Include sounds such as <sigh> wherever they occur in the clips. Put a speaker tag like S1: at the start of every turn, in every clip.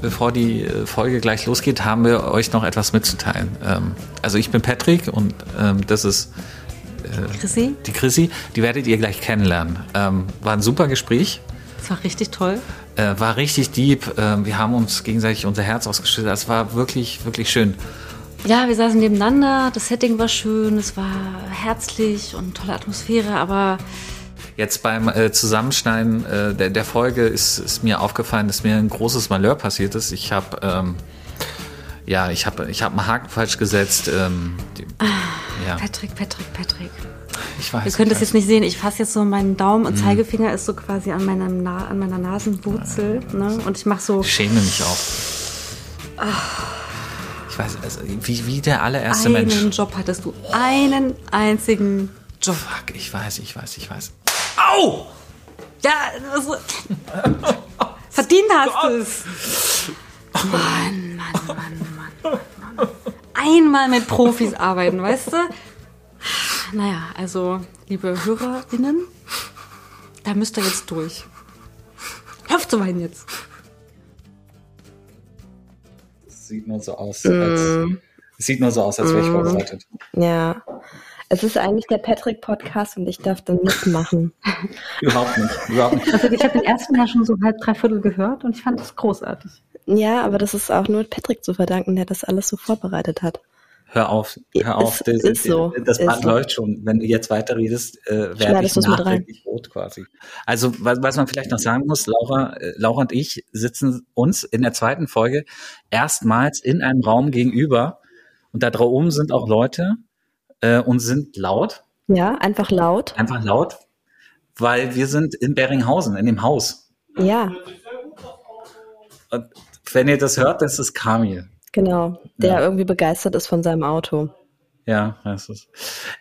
S1: bevor die äh, Folge gleich losgeht, haben wir euch noch etwas mitzuteilen. Ähm, also ich bin Patrick und ähm, das ist
S2: äh, Chrissy.
S1: die Chrissy. Die werdet ihr gleich kennenlernen. Ähm, war ein super Gespräch.
S2: Es war richtig toll.
S1: Äh, war richtig deep. Wir haben uns gegenseitig unser Herz ausgeschüttet. Es war wirklich, wirklich schön.
S2: Ja, wir saßen nebeneinander. Das Setting war schön. Es war herzlich und tolle Atmosphäre, aber
S1: Jetzt beim äh, Zusammenschneiden äh, der, der, Folge ist, ist, mir aufgefallen, dass mir ein großes Malheur passiert ist. Ich habe ähm, ja, ich habe ich hab einen Haken falsch gesetzt. Ähm,
S2: die, ah, ja. Patrick, Patrick, Patrick.
S1: Ich weiß.
S2: Ihr könnt das jetzt nicht sehen. Ich fasse jetzt so meinen Daumen und mhm. Zeigefinger ist so quasi an, meinem Na an meiner Nasenwurzel. Ne? Und ich mache so.
S1: Ich schäme mich auch. Ach. Ich weiß, also, wie, wie der allererste
S2: einen
S1: Mensch.
S2: Einen Job hattest du. Einen einzigen Job.
S1: Fuck, ich weiß, ich weiß, ich weiß. Au!
S2: Ja, also, verdient hast du es. Mann, Mann, Mann, Mann, Mann. Einmal mit Profis arbeiten, weißt du? Naja, also, liebe HörerInnen, da müsst ihr jetzt durch. Hör zu weinen jetzt.
S1: Sieht nur so aus, als, mm. sieht nur so aus, als wäre ich mm. vorbereitet.
S3: Ja. Es ist eigentlich der Patrick-Podcast und ich darf dann mitmachen. <laughs>
S1: überhaupt nicht, überhaupt nicht.
S2: Also ich habe den ersten Mal schon so halb, dreiviertel gehört und ich fand das großartig.
S3: Ja, aber das ist auch nur Patrick zu verdanken, der das alles so vorbereitet hat.
S1: Hör auf, hör auf.
S3: das, ist so.
S1: das ist läuft so. schon. Wenn du jetzt weiter redest, äh, werde ich nachträglich rot quasi. Also was, was man vielleicht noch sagen muss, Laura, äh, Laura und ich sitzen uns in der zweiten Folge erstmals in einem Raum gegenüber und da oben sind auch Leute, äh, und sind laut.
S3: Ja, einfach laut.
S1: Einfach laut, weil wir sind in Beringhausen, in dem Haus.
S3: Ja.
S1: Und wenn ihr das hört, das ist Kamil.
S3: Genau, der ja. irgendwie begeistert ist von seinem Auto.
S1: Ja, das ist.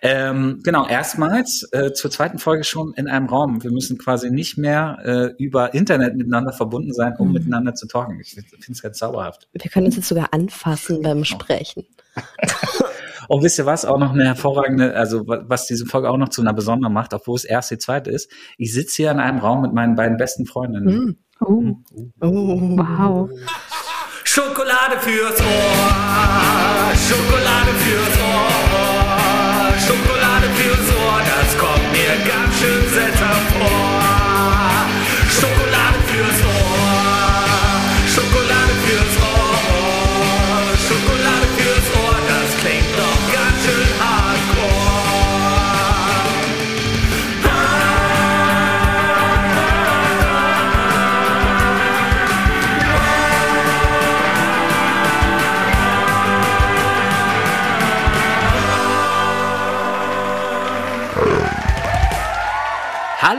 S1: Ähm, genau, erstmals äh, zur zweiten Folge schon in einem Raum. Wir müssen quasi nicht mehr äh, über Internet miteinander verbunden sein, um mhm. miteinander zu talken. Ich finde es ganz zauberhaft.
S3: Wir können uns jetzt sogar anfassen beim Sprechen. <laughs>
S1: Und wisst ihr was? Auch noch eine hervorragende, also was diese Folge auch noch zu einer besonderen macht, obwohl es erst die zweite ist. Ich sitze hier in einem Raum mit meinen beiden besten Freundinnen.
S2: Mm. Oh. Mm. oh. Wow.
S4: Schokolade fürs Ohr. Schokolade fürs Ohr. Schokolade fürs Ohr. Das kommt mir ganz schön seltsam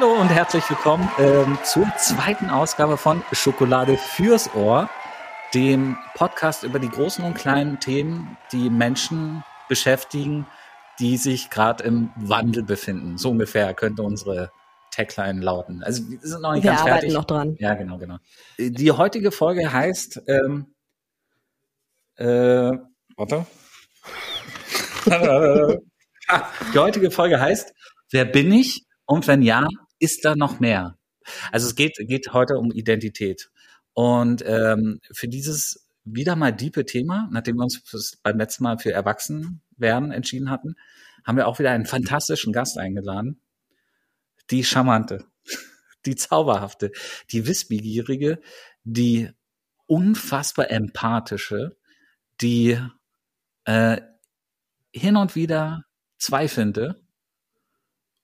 S1: Hallo und herzlich willkommen ähm, zur zweiten Ausgabe von Schokolade fürs Ohr, dem Podcast über die großen und kleinen Themen, die Menschen beschäftigen, die sich gerade im Wandel befinden. So ungefähr könnte unsere Tagline lauten. Also wir sind noch nicht
S3: wir
S1: ganz
S3: arbeiten
S1: fertig.
S3: noch dran.
S1: Ja, genau, genau. Die heutige Folge heißt ähm, äh, warte. <laughs> die heutige Folge heißt Wer bin ich? Und wenn ja, ist da noch mehr? Also es geht, geht heute um Identität. Und ähm, für dieses wieder mal diepe Thema, nachdem wir uns beim letzten Mal für Erwachsenwerden entschieden hatten, haben wir auch wieder einen fantastischen Gast eingeladen. Die charmante, <laughs> die zauberhafte, die wissbegierige, die unfassbar empathische, die äh, hin und wieder zweifelnde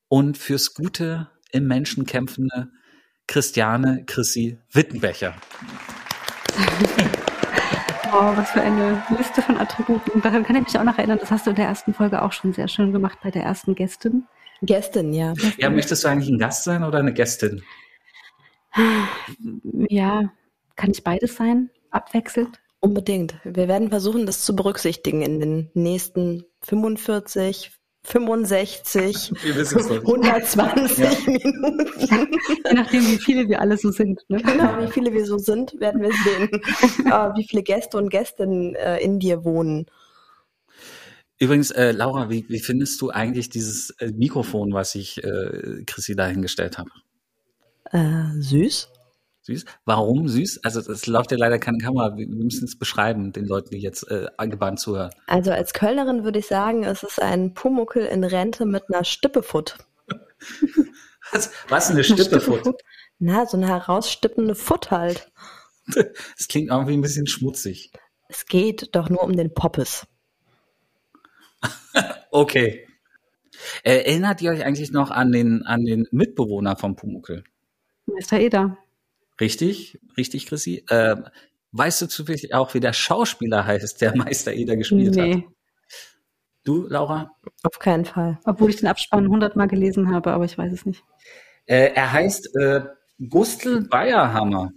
S1: und fürs Gute im Menschen kämpfende Christiane Chrissy Wittenbecher. <laughs>
S2: Oh, was für eine Liste von Attributen. Daran kann ich mich auch noch erinnern. Das hast du in der ersten Folge auch schon sehr schön gemacht bei der ersten Gästin.
S3: Gästin, ja.
S1: Ja, möchtest du eigentlich ein Gast sein oder eine Gästin?
S2: Ja, kann ich beides sein? Abwechselnd?
S3: Unbedingt. Wir werden versuchen, das zu berücksichtigen in den nächsten 45, 65, 120 <laughs> ja. Minuten.
S2: Je nachdem, wie viele wir alle so sind.
S3: Ne? Genau, wie viele wir so sind, werden wir sehen, <laughs> äh, wie viele Gäste und Gästinnen äh, in dir wohnen.
S1: Übrigens, äh, Laura, wie, wie findest du eigentlich dieses äh, Mikrofon, was ich äh, Chrissy dahingestellt habe?
S3: Äh, süß.
S1: Süß. Warum süß? Also es läuft ja leider keine Kamera. Wir müssen es beschreiben, den Leuten, die jetzt äh, angebannt zuhören.
S3: Also als Kölnerin würde ich sagen, es ist ein Pumuckel in Rente mit einer Stippefoot. <laughs>
S1: Was, was eine Stippefoot?
S3: Na, so eine herausstippende Foot halt. <laughs>
S1: Das klingt irgendwie ein bisschen schmutzig.
S3: Es geht doch nur um den Poppes. <laughs>
S1: Okay. Äh, erinnert ihr euch eigentlich noch an den, an den Mitbewohner vom Pumuckel?
S2: Meister Eder.
S1: Richtig? Richtig, Chrissy? Äh, weißt du zufällig auch, wie der Schauspieler heißt, der <laughs> Meister Eder gespielt hat?
S2: Nee.
S1: Du, Laura?
S3: Auf keinen Fall.
S2: Obwohl ich den Abspann hundertmal gelesen habe, aber ich weiß es nicht.
S1: Äh, er heißt äh, Gustl Bayerhammer.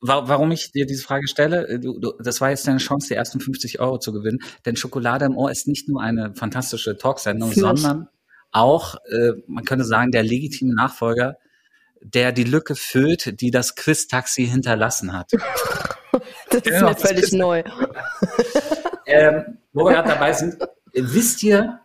S1: Wa warum ich dir diese Frage stelle, äh, du, du, das war jetzt deine Chance, die ersten 50 Euro zu gewinnen. Denn Schokolade im Ohr ist nicht nur eine fantastische Talksendung, sondern auch, äh, man könnte sagen, der legitime Nachfolger, der die Lücke füllt, die das Quiz-Taxi hinterlassen hat. <laughs>
S3: Das ist
S1: Genau,
S3: mir
S1: das
S3: völlig neu. <laughs>
S1: ähm, wo wir gerade dabei sind, wisst ihr,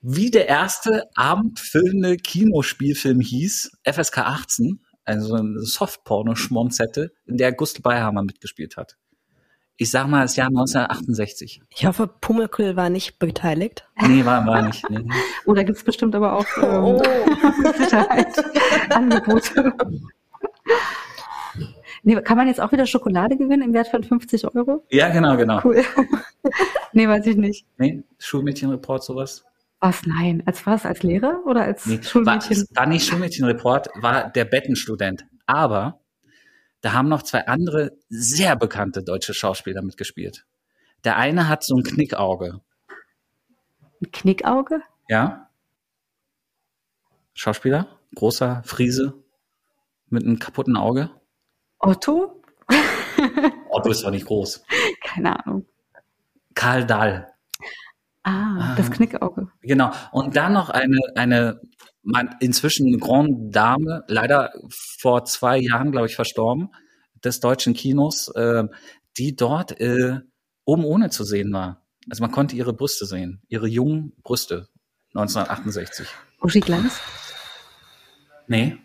S1: wie der erste abendfüllende Kinospielfilm hieß? FSK 18, also eine Softporno-Schmonzette, in der Gustl Beihammer mitgespielt hat. Ich sag mal, das Jahr 1968.
S3: Ich hoffe, Pumuckel war nicht beteiligt.
S1: Nee, war, war nicht. Nee. <laughs>
S2: Oh, da gibt es bestimmt aber auch ähm,
S3: Oh.
S2: mit Sicherheit Angebote. Nee, kann man jetzt auch wieder Schokolade gewinnen im Wert von 50 Euro?
S1: Ja, genau, genau.
S2: Cool. <laughs> nee, weiß ich nicht.
S1: Nee, Schulmädchenreport, sowas?
S2: Was? Nein. Als was? Als Lehrer oder als
S1: Nee, war,
S2: Schulmädchen?
S1: war nicht Schulmädchenreport, war der Bettenstudent. Aber da haben noch zwei andere sehr bekannte deutsche Schauspieler mitgespielt. Der eine hat so ein Knickauge.
S2: Ein Knickauge?
S1: Ja. Schauspieler, großer Friese mit einem kaputten Auge.
S2: Otto? <laughs>
S1: Otto ist doch nicht groß.
S2: Keine Ahnung.
S1: Karl Dahl.
S2: Ah, das Knickauge.
S1: Genau. Und dann noch eine, eine man, inzwischen eine Grande Dame, leider vor zwei Jahren, glaube ich, verstorben, des deutschen Kinos, äh, die dort äh, oben ohne zu sehen war. Also man konnte ihre Brüste sehen, ihre jungen Brüste 1968.
S2: Uschi Glanz?
S1: Nee,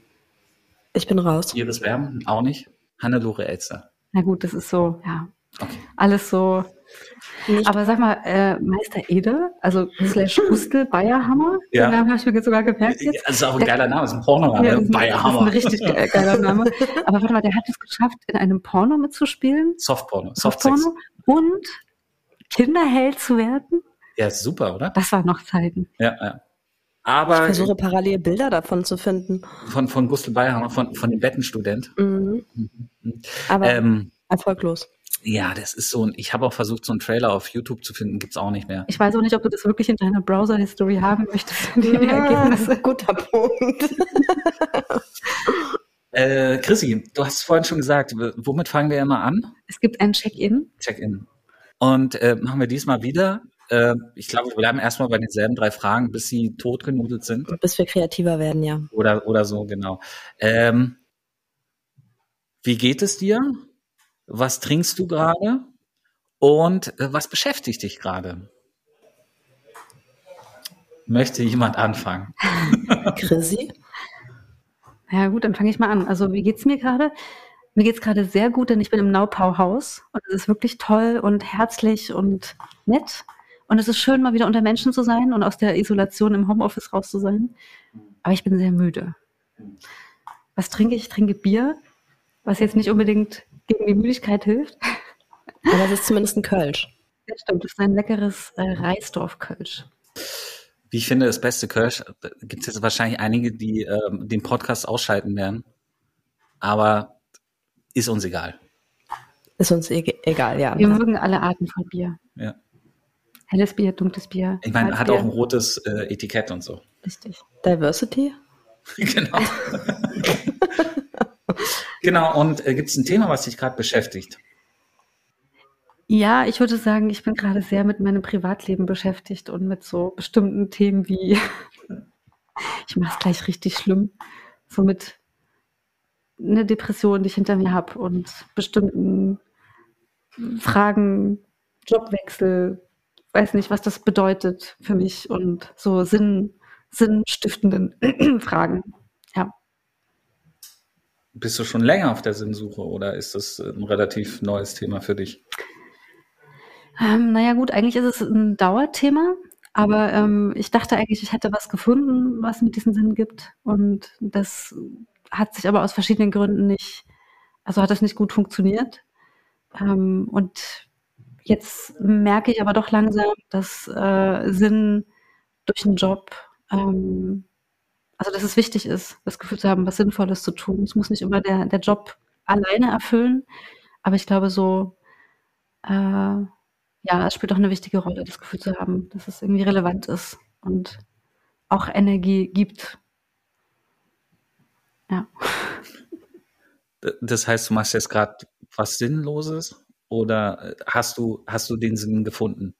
S3: Ich bin raus.
S1: Iris Werben auch nicht. Hannelore Elster.
S2: Na gut, das ist so, ja.
S1: Okay.
S2: Alles so.
S3: Nicht
S2: Aber sag mal, äh, Meister Eder, also slash <laughs> Gustl Bayerhammer,
S1: Ja.
S2: den Namen habe ich mir jetzt sogar gemerkt jetzt.
S1: Das ist auch ein geiler Name, das ist ein Pornoname.
S2: Ja,
S1: Bayerhammer.
S2: Das ist ein richtig ge- geiler Name. <laughs> Aber warte mal, der hat es geschafft, in einem Porno mitzuspielen,
S1: Softporno.
S2: Softporno, und Kinderheld zu werden.
S1: Ja, super, oder?
S2: Das waren noch Zeiten.
S1: Ja, ja.
S3: ich
S1: Aber
S3: versuche parallel Bilder davon zu finden.
S1: von, von Gustl Bayerhammer, von, von dem Bettenstudent.
S3: Mhm. Aber
S1: Ähm,
S3: erfolglos.
S1: Ja, das ist so ein, ich habe auch versucht, so einen Trailer auf YouTube zu finden, gibt's auch nicht mehr.
S2: Ich weiß auch nicht, ob du das wirklich in deiner Browser-History haben möchtest, <laughs> die Ergebnisse.
S3: guter Punkt. <laughs>
S1: Äh, Chrissy, du hast vorhin schon gesagt, womit fangen wir immer an?
S2: Es gibt ein Check-in.
S1: Check-in. Und äh, machen wir diesmal wieder. Äh, ich glaube, wir bleiben erstmal bei denselben drei Fragen, bis sie totgenudelt sind.
S3: Bis wir kreativer werden, ja.
S1: Oder, oder so, genau. Ähm, wie geht es dir? Was trinkst du gerade? Und äh, was beschäftigt dich gerade? Möchte jemand anfangen? <laughs>
S3: Chrissy?
S2: Ja gut, dann fange ich mal an. Also wie geht's mir gerade? Mir geht's gerade sehr gut, denn ich bin im Naupau-Haus und es ist wirklich toll und herzlich und nett. Und es ist schön, mal wieder unter Menschen zu sein und aus der Isolation im Homeoffice raus zu sein. Aber ich bin sehr müde. Was trinke ich? Ich trinke Bier, was jetzt nicht unbedingt gegen die Müdigkeit hilft.
S3: Aber es ist zumindest ein Kölsch.
S2: Ja, stimmt, das ist ein leckeres äh, Reisdorf-Kölsch.
S1: Wie ich finde, das beste Kirsch, gibt es jetzt wahrscheinlich einige, die ähm, den Podcast ausschalten werden. Aber ist uns egal.
S3: Ist uns e egal, ja.
S2: Wir mögen alle Arten von Bier.
S1: Ja.
S2: Helles Bier, dunkles Bier.
S1: Ich meine, hat auch ein rotes äh, Etikett und so.
S2: Richtig.
S3: Diversity? <laughs>
S1: genau. <laughs> genau, und äh, gibt es ein Thema, was dich gerade beschäftigt?
S2: Ja, ich würde sagen, ich bin gerade sehr mit meinem Privatleben beschäftigt und mit so bestimmten Themen wie, <laughs> ich mache es gleich richtig schlimm, so mit einer Depression, die ich hinter mir habe und bestimmten Fragen, Jobwechsel, weiß nicht, was das bedeutet für mich und so Sinn, sinnstiftenden <clears throat> Fragen.
S1: Bist du schon länger auf der Sinnsuche oder ist das ein relativ neues Thema für dich?
S2: Ähm, naja gut, eigentlich ist es ein Dauerthema, aber ähm, ich dachte eigentlich, ich hätte was gefunden, was mit diesen Sinn gibt. Und das hat sich aber aus verschiedenen Gründen nicht, also hat das nicht gut funktioniert. Ähm, und jetzt merke ich aber doch langsam, dass äh, Sinn durch einen Job, ähm, also dass es wichtig ist, das Gefühl zu haben, was Sinnvolles zu tun. Es muss nicht immer der, der Job alleine erfüllen, aber ich glaube so, äh, ja, es spielt auch eine wichtige Rolle, das Gefühl zu haben, dass es irgendwie relevant ist und auch Energie gibt. Ja.
S1: Das heißt, du machst jetzt gerade was Sinnloses oder hast du, hast du den Sinn gefunden?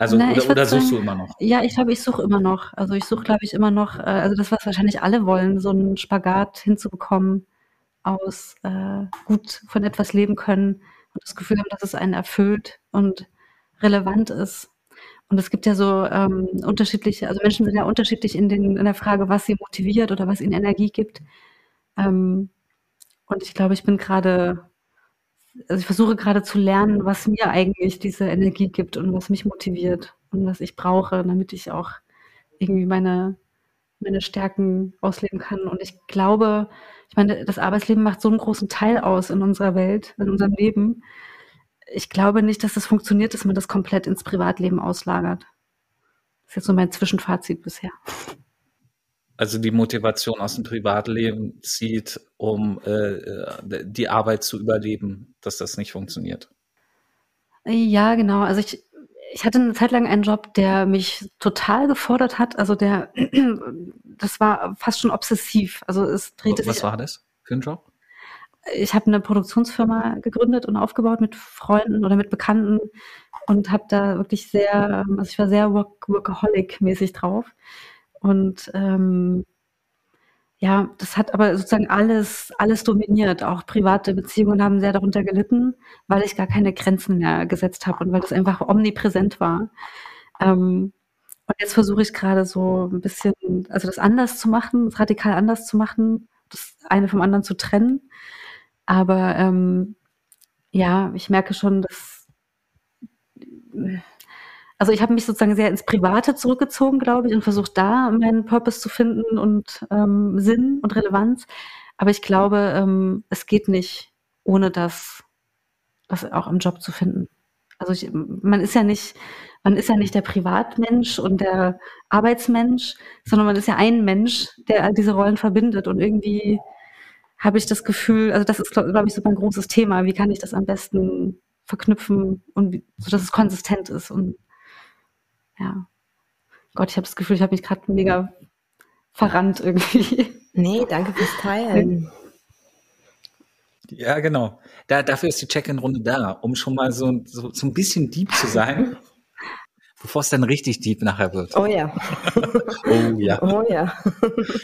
S1: Also,
S2: Na,
S1: oder, oder suchst
S2: sagen,
S1: du immer noch?
S2: Ja, ich glaube, ich suche immer noch. Also ich suche, glaube ich, immer noch, äh, also das, was wahrscheinlich alle wollen, so einen Spagat hinzubekommen aus äh, gut von etwas leben können und das Gefühl haben, dass es einen erfüllt und relevant ist. Und es gibt ja so ähm, unterschiedliche, also Menschen sind ja unterschiedlich in, den, in der Frage, was sie motiviert oder was ihnen Energie gibt. Ähm, und ich glaube, ich bin gerade, also ich versuche gerade zu lernen, was mir eigentlich diese Energie gibt und was mich motiviert und was ich brauche, damit ich auch irgendwie meine, meine Stärken ausleben kann. Und ich glaube, ich meine, das Arbeitsleben macht so einen großen Teil aus in unserer Welt, in unserem Leben. Ich glaube nicht, dass das funktioniert, dass man das komplett ins Privatleben auslagert. Das ist jetzt so mein Zwischenfazit bisher.
S1: Also die Motivation aus dem Privatleben zieht, um äh, die Arbeit zu überleben, dass das nicht funktioniert.
S2: Ja, genau. Also ich, ich hatte eine Zeit lang einen Job, der mich total gefordert hat. Also der, <clears throat> das war fast schon obsessiv. Also es drehte
S1: Was
S2: sich.
S1: war das für ein Job?
S2: Ich habe eine Produktionsfirma gegründet und aufgebaut mit Freunden oder mit Bekannten und habe da wirklich sehr, also ich war sehr work workaholic-mäßig drauf. Und ähm, ja, das hat aber sozusagen alles, alles dominiert. Auch private Beziehungen haben sehr darunter gelitten, weil ich gar keine Grenzen mehr gesetzt habe und weil das einfach omnipräsent war. Ähm, und jetzt versuche ich gerade so ein bisschen, also das anders zu machen, das radikal anders zu machen, das eine vom anderen zu trennen. Aber ähm, ja, ich merke schon, dass also ich habe mich sozusagen sehr ins Private zurückgezogen, glaube ich, und versucht da meinen Purpose zu finden und ähm, Sinn und Relevanz. Aber ich glaube, ähm, es geht nicht, ohne das, das auch im Job zu finden. Also ich, man ist ja nicht, man ist ja nicht der Privatmensch und der Arbeitsmensch, sondern man ist ja ein Mensch, der all diese Rollen verbindet. Und irgendwie habe ich das Gefühl, also das ist, glaube glaub ich, so mein großes Thema. Wie kann ich das am besten verknüpfen und wie, so dass es konsistent ist und ja. Gott, ich habe das Gefühl, ich habe mich gerade mega verrannt irgendwie.
S3: Nee, danke fürs Teilen.
S1: Ja, genau. Da, dafür ist die Check-in-Runde da, um schon mal so, so, so ein bisschen deep zu sein, <laughs> bevor es dann richtig deep nachher wird.
S3: Oh ja. <laughs>
S1: Oh ja.
S3: Oh ja.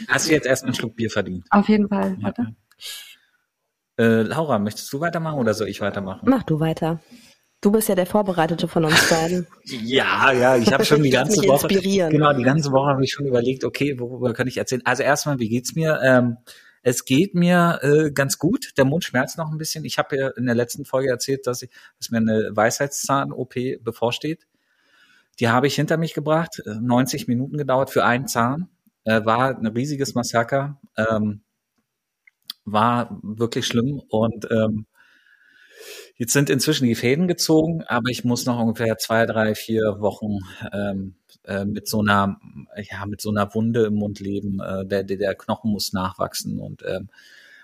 S1: Hast du jetzt erst einen Schluck Bier verdient?
S2: Auf jeden Fall. Warte.
S1: Äh, Laura, möchtest du weitermachen oder soll ich weitermachen?
S3: Mach du weiter. Du bist ja der Vorbereitete von uns beiden. <laughs>
S1: Ja, ja, ich habe schon die <laughs> ganze
S3: mich
S1: Woche,
S3: inspirieren.
S1: genau, die ganze Woche habe ich schon überlegt, okay, worüber kann ich erzählen? Also erstmal, wie geht's mir? Ähm, es geht mir äh, ganz gut. Der Mund schmerzt noch ein bisschen. Ich habe ja in der letzten Folge erzählt, dass, ich, dass mir eine Weisheitszahn-OP bevorsteht. Die habe ich hinter mich gebracht. Äh, 90 Minuten gedauert für einen Zahn. Äh, war ein riesiges Massaker. Ähm, war wirklich schlimm und ähm, Jetzt sind inzwischen die Fäden gezogen, aber ich muss noch ungefähr zwei, drei, vier Wochen ähm, äh, mit so einer, ja, mit so einer Wunde im Mund leben. Äh, der, der, der Knochen muss nachwachsen und ähm,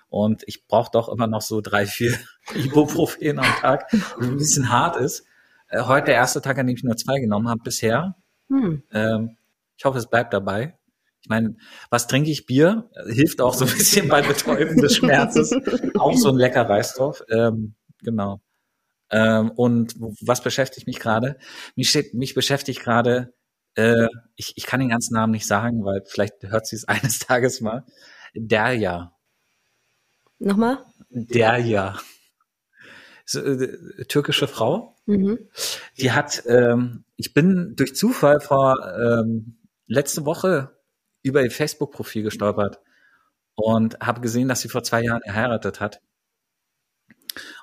S1: und ich brauche doch immer noch so drei, vier <laughs> Ibuprofen am Tag, was ein bisschen hart ist. Äh, heute der erste Tag, an dem ich nur zwei genommen habe bisher.
S3: Hm.
S1: Ähm, ich hoffe, es bleibt dabei. Ich meine, was trinke ich? Bier hilft auch so ein bisschen bei Betäuben des Schmerzes. <laughs> auch so ein lecker Reisdorf. Ähm, genau. Ähm, und was beschäftigt mich gerade? Mich, mich beschäftigt gerade, äh, ich, ich kann den ganzen Namen nicht sagen, weil vielleicht hört sie es <laughs> eines Tages mal. Derya.
S3: Nochmal?
S1: Derya. So, äh, türkische Frau.
S3: Mhm.
S1: Die hat, ähm, ich bin durch Zufall vor ähm, letzte Woche über ihr Facebook-Profil gestolpert. und habe gesehen, dass sie vor zwei Jahren geheiratet hat.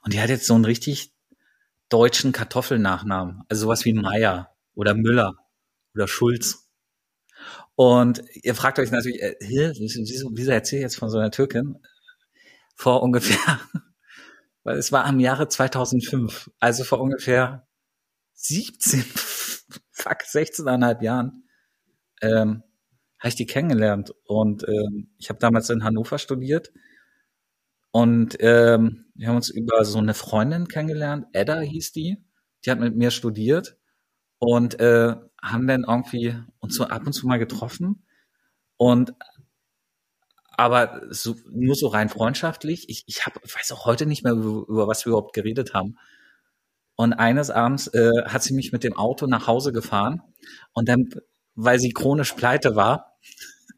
S1: Und die hat jetzt so einen richtig deutschen Kartoffelnachnamen, also sowas wie Meier oder Müller oder Schulz. Und ihr fragt euch natürlich, äh, wieso, wieso erzähle ich jetzt von so einer Türkin? Vor ungefähr, <laughs> weil es war am Jahre 2005, also vor ungefähr 17, <laughs> fuck, 16,5 Jahren, ähm, habe ich die kennengelernt. Und ähm, ich habe damals in Hannover studiert. Und ähm, wir haben uns über so eine Freundin kennengelernt, Edda hieß die. Die hat mit mir studiert und äh, haben dann irgendwie uns so ab und zu mal getroffen. Und aber so, nur so rein freundschaftlich. Ich, ich hab, weiß auch heute nicht mehr, über, über was wir überhaupt geredet haben. Und eines Abends äh, hat sie mich mit dem Auto nach Hause gefahren und dann, weil sie chronisch pleite war,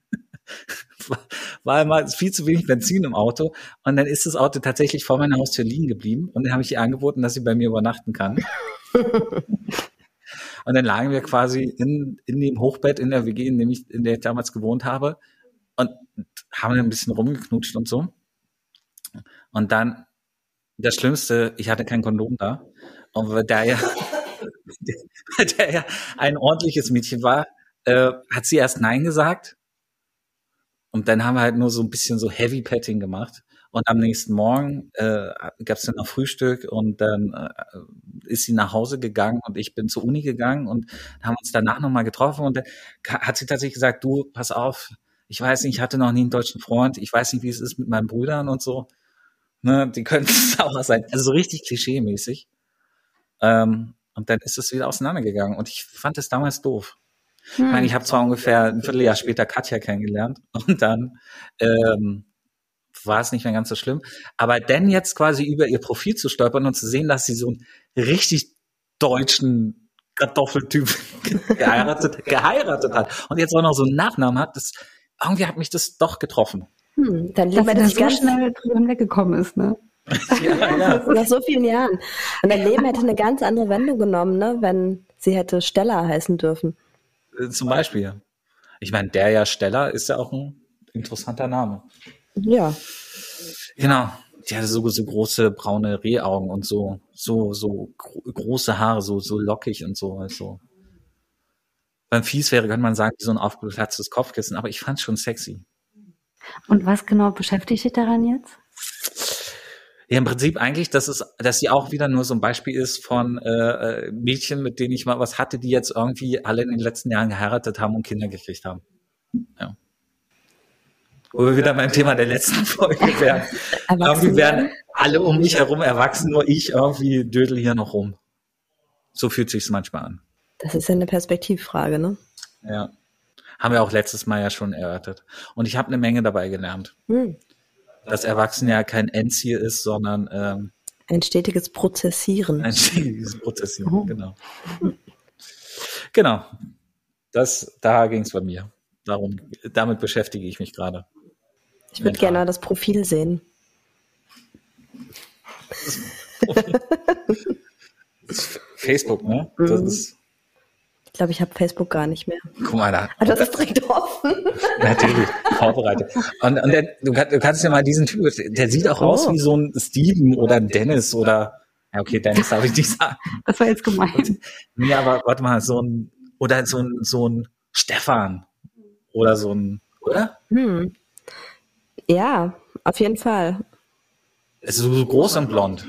S1: <laughs> <laughs> war immer viel zu wenig Benzin im Auto und dann ist das Auto tatsächlich vor meiner Haustür liegen geblieben und dann habe ich ihr angeboten, dass sie bei mir übernachten kann. <laughs> und dann lagen wir quasi in, in dem Hochbett in der WG, in, dem ich, in der ich damals gewohnt habe und haben ein bisschen rumgeknutscht und so. Und dann das Schlimmste, ich hatte kein Kondom da. Und weil der ja, <laughs> der ja ein ordentliches Mädchen war, äh, hat sie erst Nein gesagt. Und dann haben wir halt nur so ein bisschen so Heavy Petting gemacht. Und am nächsten Morgen äh, gab es dann noch Frühstück und dann äh, ist sie nach Hause gegangen und ich bin zur Uni gegangen und haben uns danach nochmal getroffen und dann hat sie tatsächlich gesagt, du, pass auf, ich weiß nicht, ich hatte noch nie einen deutschen Freund, ich weiß nicht, wie es ist mit meinen Brüdern und so. Ne, die können <laughs> sauer sein. Also so richtig klischee-mäßig. Ähm, und dann ist es wieder auseinandergegangen. Und ich fand es damals doof. Hm. Ich meine, ich habe zwar ungefähr ein Vierteljahr später Katja kennengelernt <laughs> und dann ähm, war es nicht mehr ganz so schlimm. Aber dann jetzt quasi über ihr Profil zu stolpern und zu sehen, dass sie so einen richtig deutschen Kartoffeltyp <laughs> geheiratet, geheiratet hat und jetzt auch noch so einen Nachnamen hat, das irgendwie hat mich das doch getroffen.
S2: Hm, dann lieber, dass, dass so schnell drüber weggekommen ist, ne? <laughs>
S3: ja, ja. Nach so vielen Jahren. Und dein Leben hätte eine ganz andere Wendung genommen, ne, wenn sie hätte Stella heißen dürfen.
S1: Äh, zum Beispiel. Ich meine, der ja Stella ist ja auch ein interessanter Name.
S3: Ja.
S1: Genau. Die hatte so, so große braune Rehaugen und so, so, so gro große Haare, so, so lockig und so. Also. Beim Fies wäre, könnte man sagen, so ein aufgeplatztes Kopfkissen, aber ich fand es schon sexy.
S2: Und was genau beschäftigt dich daran jetzt?
S1: Ja, im Prinzip eigentlich, dass es, dass sie auch wieder nur so ein Beispiel ist von äh, äh, Mädchen, mit denen ich mal was hatte, die jetzt irgendwie alle in den letzten Jahren geheiratet haben und Kinder gekriegt haben. Ja. Wo wir wieder beim Thema der letzten Folge <laughs> wären. irgendwie werden alle um mich herum erwachsen, nur ich irgendwie dödel hier noch rum. So fühlt sich's manchmal an.
S3: Das ist ja eine Perspektivfrage, ne?
S1: Ja. Haben wir auch letztes Mal ja schon erörtert. Und ich habe eine Menge dabei gelernt. Hm dass Erwachsene ja kein Endziel ist, sondern ähm,
S3: ein stetiges Prozessieren.
S1: Ein stetiges Prozessieren, oh. genau. Genau. Das, da ging es bei mir. Darum, damit beschäftige ich mich gerade.
S3: Ich würde gerne das Profil sehen.
S1: Das Profil. <laughs> Facebook, ne? Das
S3: mhm. ist ich glaube, ich habe Facebook gar nicht mehr.
S1: Guck mal da.
S3: Ah, das ist direkt offen. <laughs>
S1: Natürlich, vorbereitet. Und, und der, du, du, kannst ja mal diesen Typ, der sieht auch oh. aus wie so ein Steven oder Dennis oder, ja okay, Dennis darf ich nicht sagen.
S2: Das war jetzt gemein.
S1: Nee, aber warte mal, so ein, oder so ein, so ein Stefan oder so ein, oder?
S3: Hm. Ja, auf jeden Fall.
S1: Es ist so groß und blond.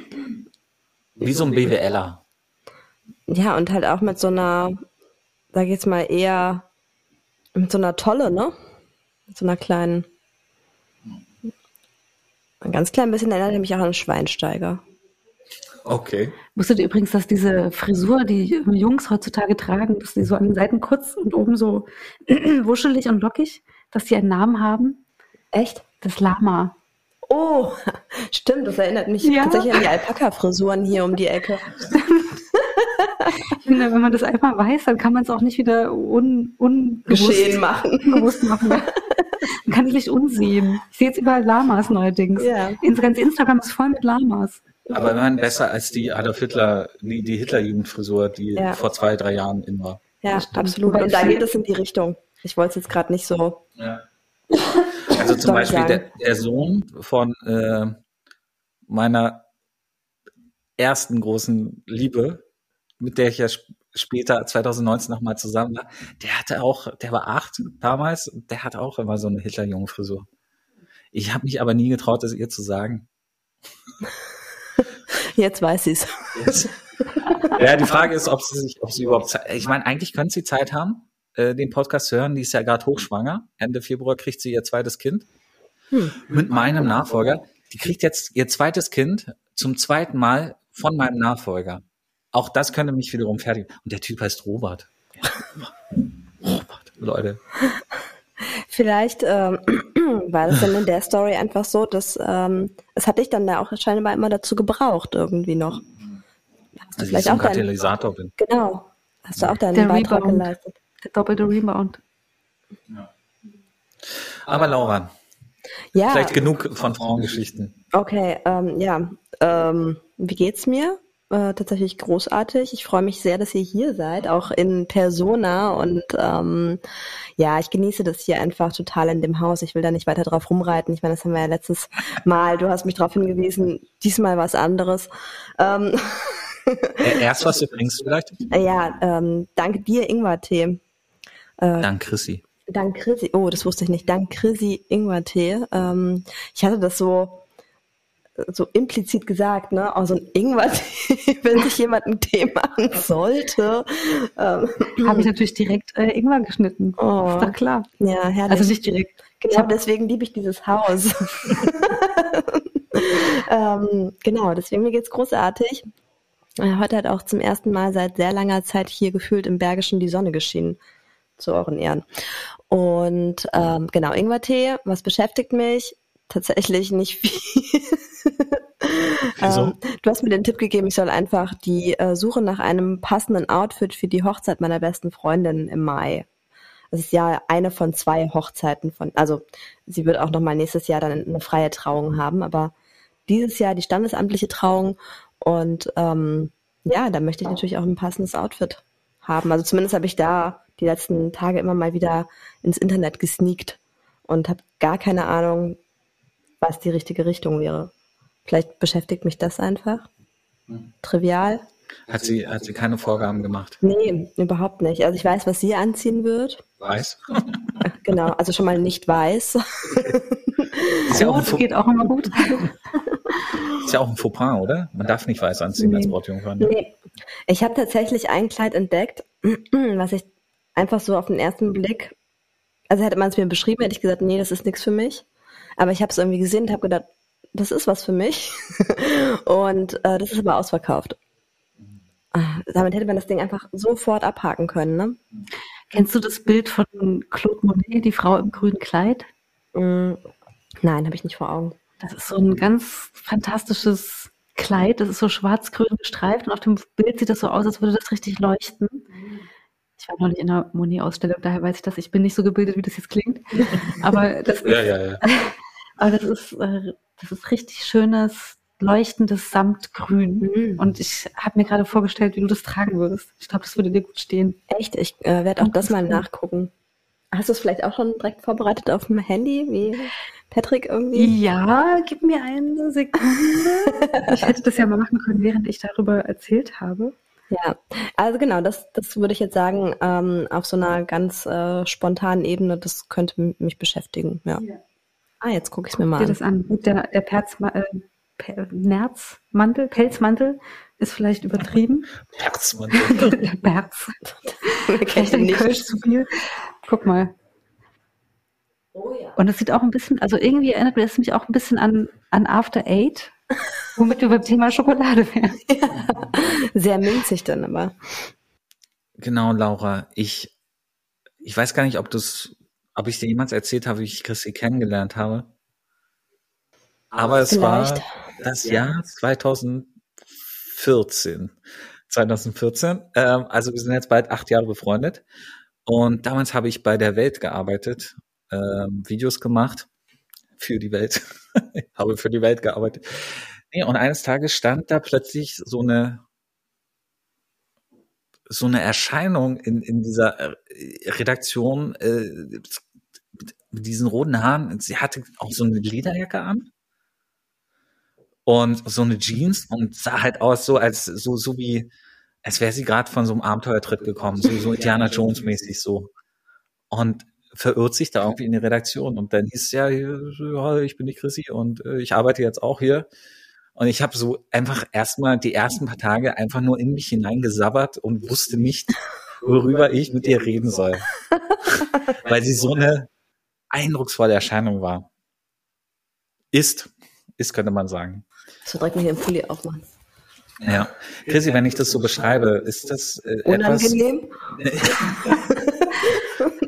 S1: Wie so ein BWLer.
S3: Ja, und halt auch mit so einer sag ich jetzt mal, eher mit so einer Tolle, ne? Mit so einer kleinen. Ein ganz klein bisschen erinnert er mich auch an Schweinsteiger.
S1: Okay.
S2: Wusstet ihr übrigens, dass diese Frisur, die Jungs heutzutage tragen, dass die so an den Seiten kurz und oben so <clears throat> wuschelig und lockig, dass die einen Namen haben?
S3: Echt?
S2: Das Lama.
S3: Oh, <laughs> stimmt, das erinnert mich ja. tatsächlich an die Alpaka-Frisuren hier um die Ecke. <laughs>
S2: ich finde, wenn man das einmal weiß, dann kann man es auch nicht wieder un,
S3: ungeschehen machen.
S2: Unbewusst machen. man kann es nicht unsehen. Ich sehe jetzt überall Lamas neuerdings. Ja. Das ganze Instagram ist voll mit Lamas.
S1: Aber immerhin besser als die Adolf Hitler, die, die Hitler-Jugendfrisur, die ja. vor zwei, drei Jahren in war.
S3: Ja, absolut. Und da geht es in die Richtung. Ich wollte es jetzt gerade nicht so.
S1: Ja. <laughs> Also zum Beispiel der, der Sohn von äh, meiner ersten großen Liebe, mit der ich ja sp später 2019 nochmal zusammen war, der hatte auch, der war acht damals, der hatte auch immer so eine Hitlerjungen-Frisur. Ich habe mich aber nie getraut, das ihr zu sagen. <laughs>
S3: Jetzt weiß sie's.
S1: Jetzt. Ja, die Frage ist, ob sie sich, ob sie überhaupt Zeit, ich meine, eigentlich könnte sie Zeit haben, äh, den Podcast zu hören. Die ist ja gerade hochschwanger. Ende Februar kriegt sie ihr zweites Kind. Mit meinem Nachfolger. Die kriegt jetzt ihr zweites Kind zum zweiten Mal von meinem Nachfolger. Auch das könnte mich wiederum fertig. Und der Typ heißt Robert. Ja. Robert, Leute.
S3: Vielleicht ähm, <clears throat> war das dann in der Story einfach so, dass ähm, es hat dich dann da auch scheinbar immer dazu gebraucht, irgendwie noch. Hast du
S1: Also ich
S3: vielleicht
S1: so ein
S3: auch deinen,
S1: Katalysator bin.
S3: genau, hast du auch deinen
S2: Der
S3: Beitrag
S2: Rebound.
S3: geleistet.
S2: Der doppelte Rebound.
S1: Aber Laura,
S3: Ja,
S1: vielleicht genug von Frauengeschichten.
S3: okay, ähm, ja. Ähm, wie geht's mir? Äh, tatsächlich großartig. Ich freue mich sehr, dass ihr hier seid, auch in Persona. Und ähm, ja, ich genieße das hier einfach total in dem Haus. Ich will da nicht weiter drauf rumreiten. Ich meine, das haben wir ja letztes <laughs> Mal. Du hast mich darauf hingewiesen. Diesmal was anderes. Ähm,
S1: Äh, Erst was du trinkst vielleicht? <laughs>
S3: ja, ähm, danke dir, Ingwer-Tee.
S1: Dank Chrissy.
S3: Dank Chrissy, oh, das wusste ich nicht. Dank Chrissy Ingwer-Tee. Ähm, ich hatte das so so implizit gesagt, ne? Oh, so ein Ingwer-Tee, wenn sich jemand einen Tee machen sollte. Ähm,
S2: Habe ich natürlich direkt äh, Ingwer geschnitten.
S3: Oh.
S2: Ist doch klar.
S3: ja, herrlich.
S2: Also nicht direkt.
S3: genau, deswegen liebe ich dieses Haus. <laughs> ähm, genau, deswegen mir geht's großartig. Äh, Heute hat auch zum ersten Mal seit sehr langer Zeit hier gefühlt im Bergischen die Sonne geschienen. Zu euren Ehren. Und ähm, genau, Ingwertee, was beschäftigt mich? Tatsächlich nicht viel.
S1: Wieso?
S3: ähm, du hast mir den Tipp gegeben, ich soll einfach die äh, Suche nach einem passenden Outfit für die Hochzeit meiner besten Freundin im Mai. Das ist ja eine von zwei Hochzeiten von, also sie wird auch noch mal nächstes Jahr dann eine freie Trauung haben, aber dieses Jahr die standesamtliche Trauung und ähm, ja, da möchte ich natürlich auch ein passendes Outfit haben. Also zumindest habe ich da die letzten Tage immer mal wieder ins Internet gesneakt und habe gar keine Ahnung, was die richtige Richtung wäre. Vielleicht beschäftigt mich das einfach. Trivial.
S1: Hat sie, hat sie keine Vorgaben gemacht?
S3: Nee, überhaupt nicht. Also ich weiß, was sie anziehen wird.
S1: Weiß. <laughs>
S3: Genau, also schon mal nicht weiß. <laughs>
S1: Ist ja
S2: Rot
S1: Faux-
S2: geht auch immer gut.
S1: ist ja auch ein Fauxpas, oder? Man darf nicht weiß anziehen als Brautjungfer. Ne?
S3: Nee. Ich habe tatsächlich ein Kleid entdeckt, <clears throat> was ich einfach so auf den ersten Blick, also hätte man es mir beschrieben, hätte ich gesagt, nee, das ist nichts für mich. Aber ich habe es irgendwie gesehen und habe gedacht, das ist was für mich. <laughs> und äh, das ist aber ausverkauft. Ah, Damit hätte man das Ding einfach sofort abhaken können, ne?
S2: Kennst du das Bild von Claude Monet, die Frau im grünen Kleid?
S3: Mm, Nein, habe ich nicht vor Augen.
S2: Das ist so ein ganz fantastisches Kleid. Das ist so schwarz-grün gestreift und auf dem Bild sieht das so aus, als würde das richtig leuchten. Ich war neulich in einer Monet-Ausstellung, daher weiß ich das. Ich bin nicht so gebildet, wie das jetzt klingt. Aber das ist,
S1: Ja, ja, ja.
S2: Aber das ist, äh, das ist richtig schönes, leuchtendes Samtgrün.
S3: Mhm.
S2: Und ich habe mir gerade vorgestellt, wie du das tragen würdest. Ich glaube, das würde dir gut stehen.
S3: Echt? Ich äh, werde auch das mal
S2: cool.
S3: nachgucken. Hast du es vielleicht auch schon direkt vorbereitet auf dem Handy, wie Patrick irgendwie?
S2: Ja, gib mir eine Sekunde. Ich hätte das ja mal machen können, während ich darüber erzählt habe.
S3: Ja, also genau, das, das würde ich jetzt sagen, ähm, auf so einer ganz äh, spontanen Ebene, das könnte mich beschäftigen. Ja. Ah, jetzt gucke ich es mir mal
S2: dir
S3: an.
S2: das an. Gut, der, der Perz, äh, Per- Nerzmantel, Pelzmantel ist vielleicht übertrieben.
S1: Herzmann.
S2: der <laughs> Perz. <laughs> Vielleicht ein
S3: nicht.
S2: Kölsch zu viel. Guck mal. Und es sieht auch ein bisschen, also irgendwie erinnert es mich auch ein bisschen an, an After Eight, womit wir beim Thema Schokolade wären. <laughs>
S3: Sehr minzig dann aber.
S1: Genau, Laura. Ich, ich weiß gar nicht, ob das, ob ich dir jemals erzählt habe, wie ich Chrissy kennengelernt habe. Aber es
S3: Vielleicht.
S1: war das Jahr 2014. 2014. Ähm, also wir sind jetzt bald acht Jahre befreundet. Und damals habe ich bei der Welt gearbeitet, ähm, Videos gemacht für die Welt. <laughs> ich habe für die Welt gearbeitet. Nee, und eines Tages stand da plötzlich so eine so eine Erscheinung in, in dieser äh, Redaktion äh, mit diesen roten Haaren. Sie hatte auch so eine Lederjacke an und so eine Jeans und sah halt aus so als so so wie als wäre sie gerade von so einem Abenteuertrip gekommen, so, so <laughs> Indiana Jones mäßig so. Und verirrt sich da irgendwie in die Redaktion und dann hieß ja, ja ich bin die Chrissy und äh, ich arbeite jetzt auch hier. Und ich habe so einfach erstmal die ersten paar Tage einfach nur in mich hineingesabbert und wusste nicht, worüber ich mit ihr reden soll. <laughs> Weil sie so eine eindrucksvolle Erscheinung war. Ist, ist könnte man sagen.
S3: So direkt hier im Pulli aufmachen.
S1: Ja. Chrissy, wenn ich das so beschreibe, ist das äh,
S3: Unangenehm? <laughs>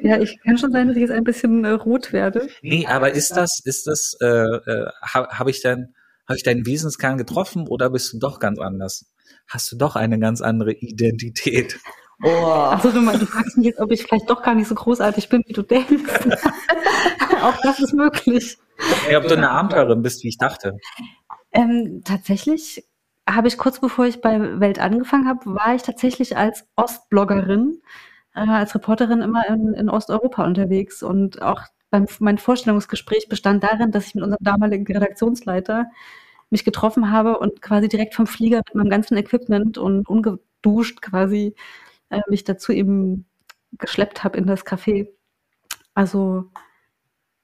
S2: Ja, ich kann schon sein, dass ich jetzt ein bisschen äh, rot werde.
S1: Nee, aber ist das, ist das, äh, äh, habe hab ich denn, habe ich deinen Wesenskern getroffen oder bist du doch ganz anders? Hast du doch eine ganz andere Identität?
S3: Oh.
S2: Achso, du, du fragst mich jetzt, ob ich vielleicht doch gar nicht so großartig bin, wie du denkst. <laughs> Auch das ist möglich.
S1: Ja, ob du eine Abenteurerin bist, wie ich dachte.
S2: Ähm, tatsächlich habe ich kurz bevor ich bei Welt angefangen habe, war ich tatsächlich als Ostbloggerin, äh, als Reporterin immer in, in Osteuropa unterwegs und auch beim, mein Vorstellungsgespräch bestand darin, dass ich mit unserem damaligen Redaktionsleiter mich getroffen habe und quasi direkt vom Flieger mit meinem ganzen Equipment und ungeduscht quasi äh, mich dazu eben geschleppt habe in das Café. Also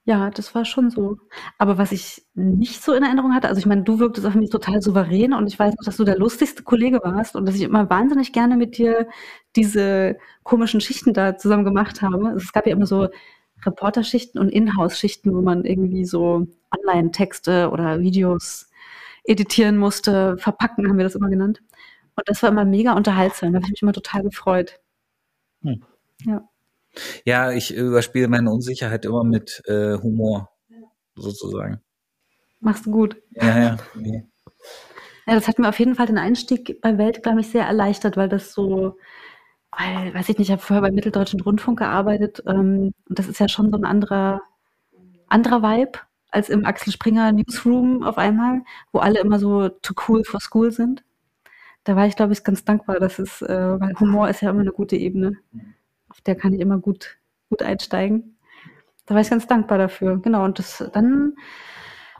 S2: ja, das war schon so. Aber was ich nicht so in Erinnerung hatte, also ich meine, du wirktest auf mich total souverän und ich weiß noch, dass du der lustigste Kollege warst und dass ich immer wahnsinnig gerne mit dir diese komischen Schichten da zusammen gemacht habe. Es gab ja immer so Reporterschichten und Inhouse-Schichten, wo man irgendwie so Online-Texte oder Videos editieren musste, verpacken haben wir das immer genannt. Und das war immer mega unterhaltsam. Da habe ich mich immer total gefreut.
S1: Hm.
S2: Ja.
S1: Ja, ich überspiele meine Unsicherheit immer mit äh, Humor, sozusagen.
S2: Machst du gut.
S1: Ja, ja. Nee.
S2: Ja, das hat mir auf jeden Fall den Einstieg bei Welt, glaube ich, sehr erleichtert, weil das so, weil, weiß ich nicht, ich habe vorher beim Mitteldeutschen Rundfunk gearbeitet ähm, und das ist ja schon so ein anderer, anderer Vibe als im Axel Springer Newsroom auf einmal, wo alle immer so too cool for school sind. Da war ich, glaube ich, ganz dankbar, dass es, äh, weil Humor ist ja immer eine gute Ebene. Auf der kann ich immer gut, gut einsteigen. Da war ich ganz dankbar dafür. Genau. Und das dann,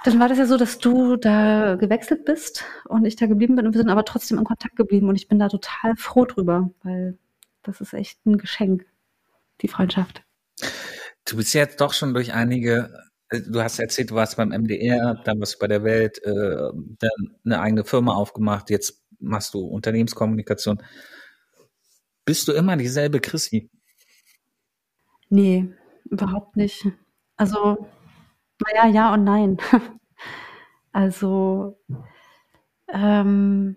S2: dann war das ja so, dass du da gewechselt bist und ich da geblieben bin und wir sind aber trotzdem in Kontakt geblieben und ich bin da total froh drüber, weil das ist echt ein Geschenk, die Freundschaft.
S1: Du bist jetzt doch schon durch einige, äh, du hast erzählt, du warst beim MDR, dann warst du bei der Welt, äh, dann eine eigene Firma aufgemacht, jetzt machst du Unternehmenskommunikation. Bist du immer dieselbe Chrissy?
S2: Nee, überhaupt nicht. Also, naja, ja und nein. <laughs> Also, ähm,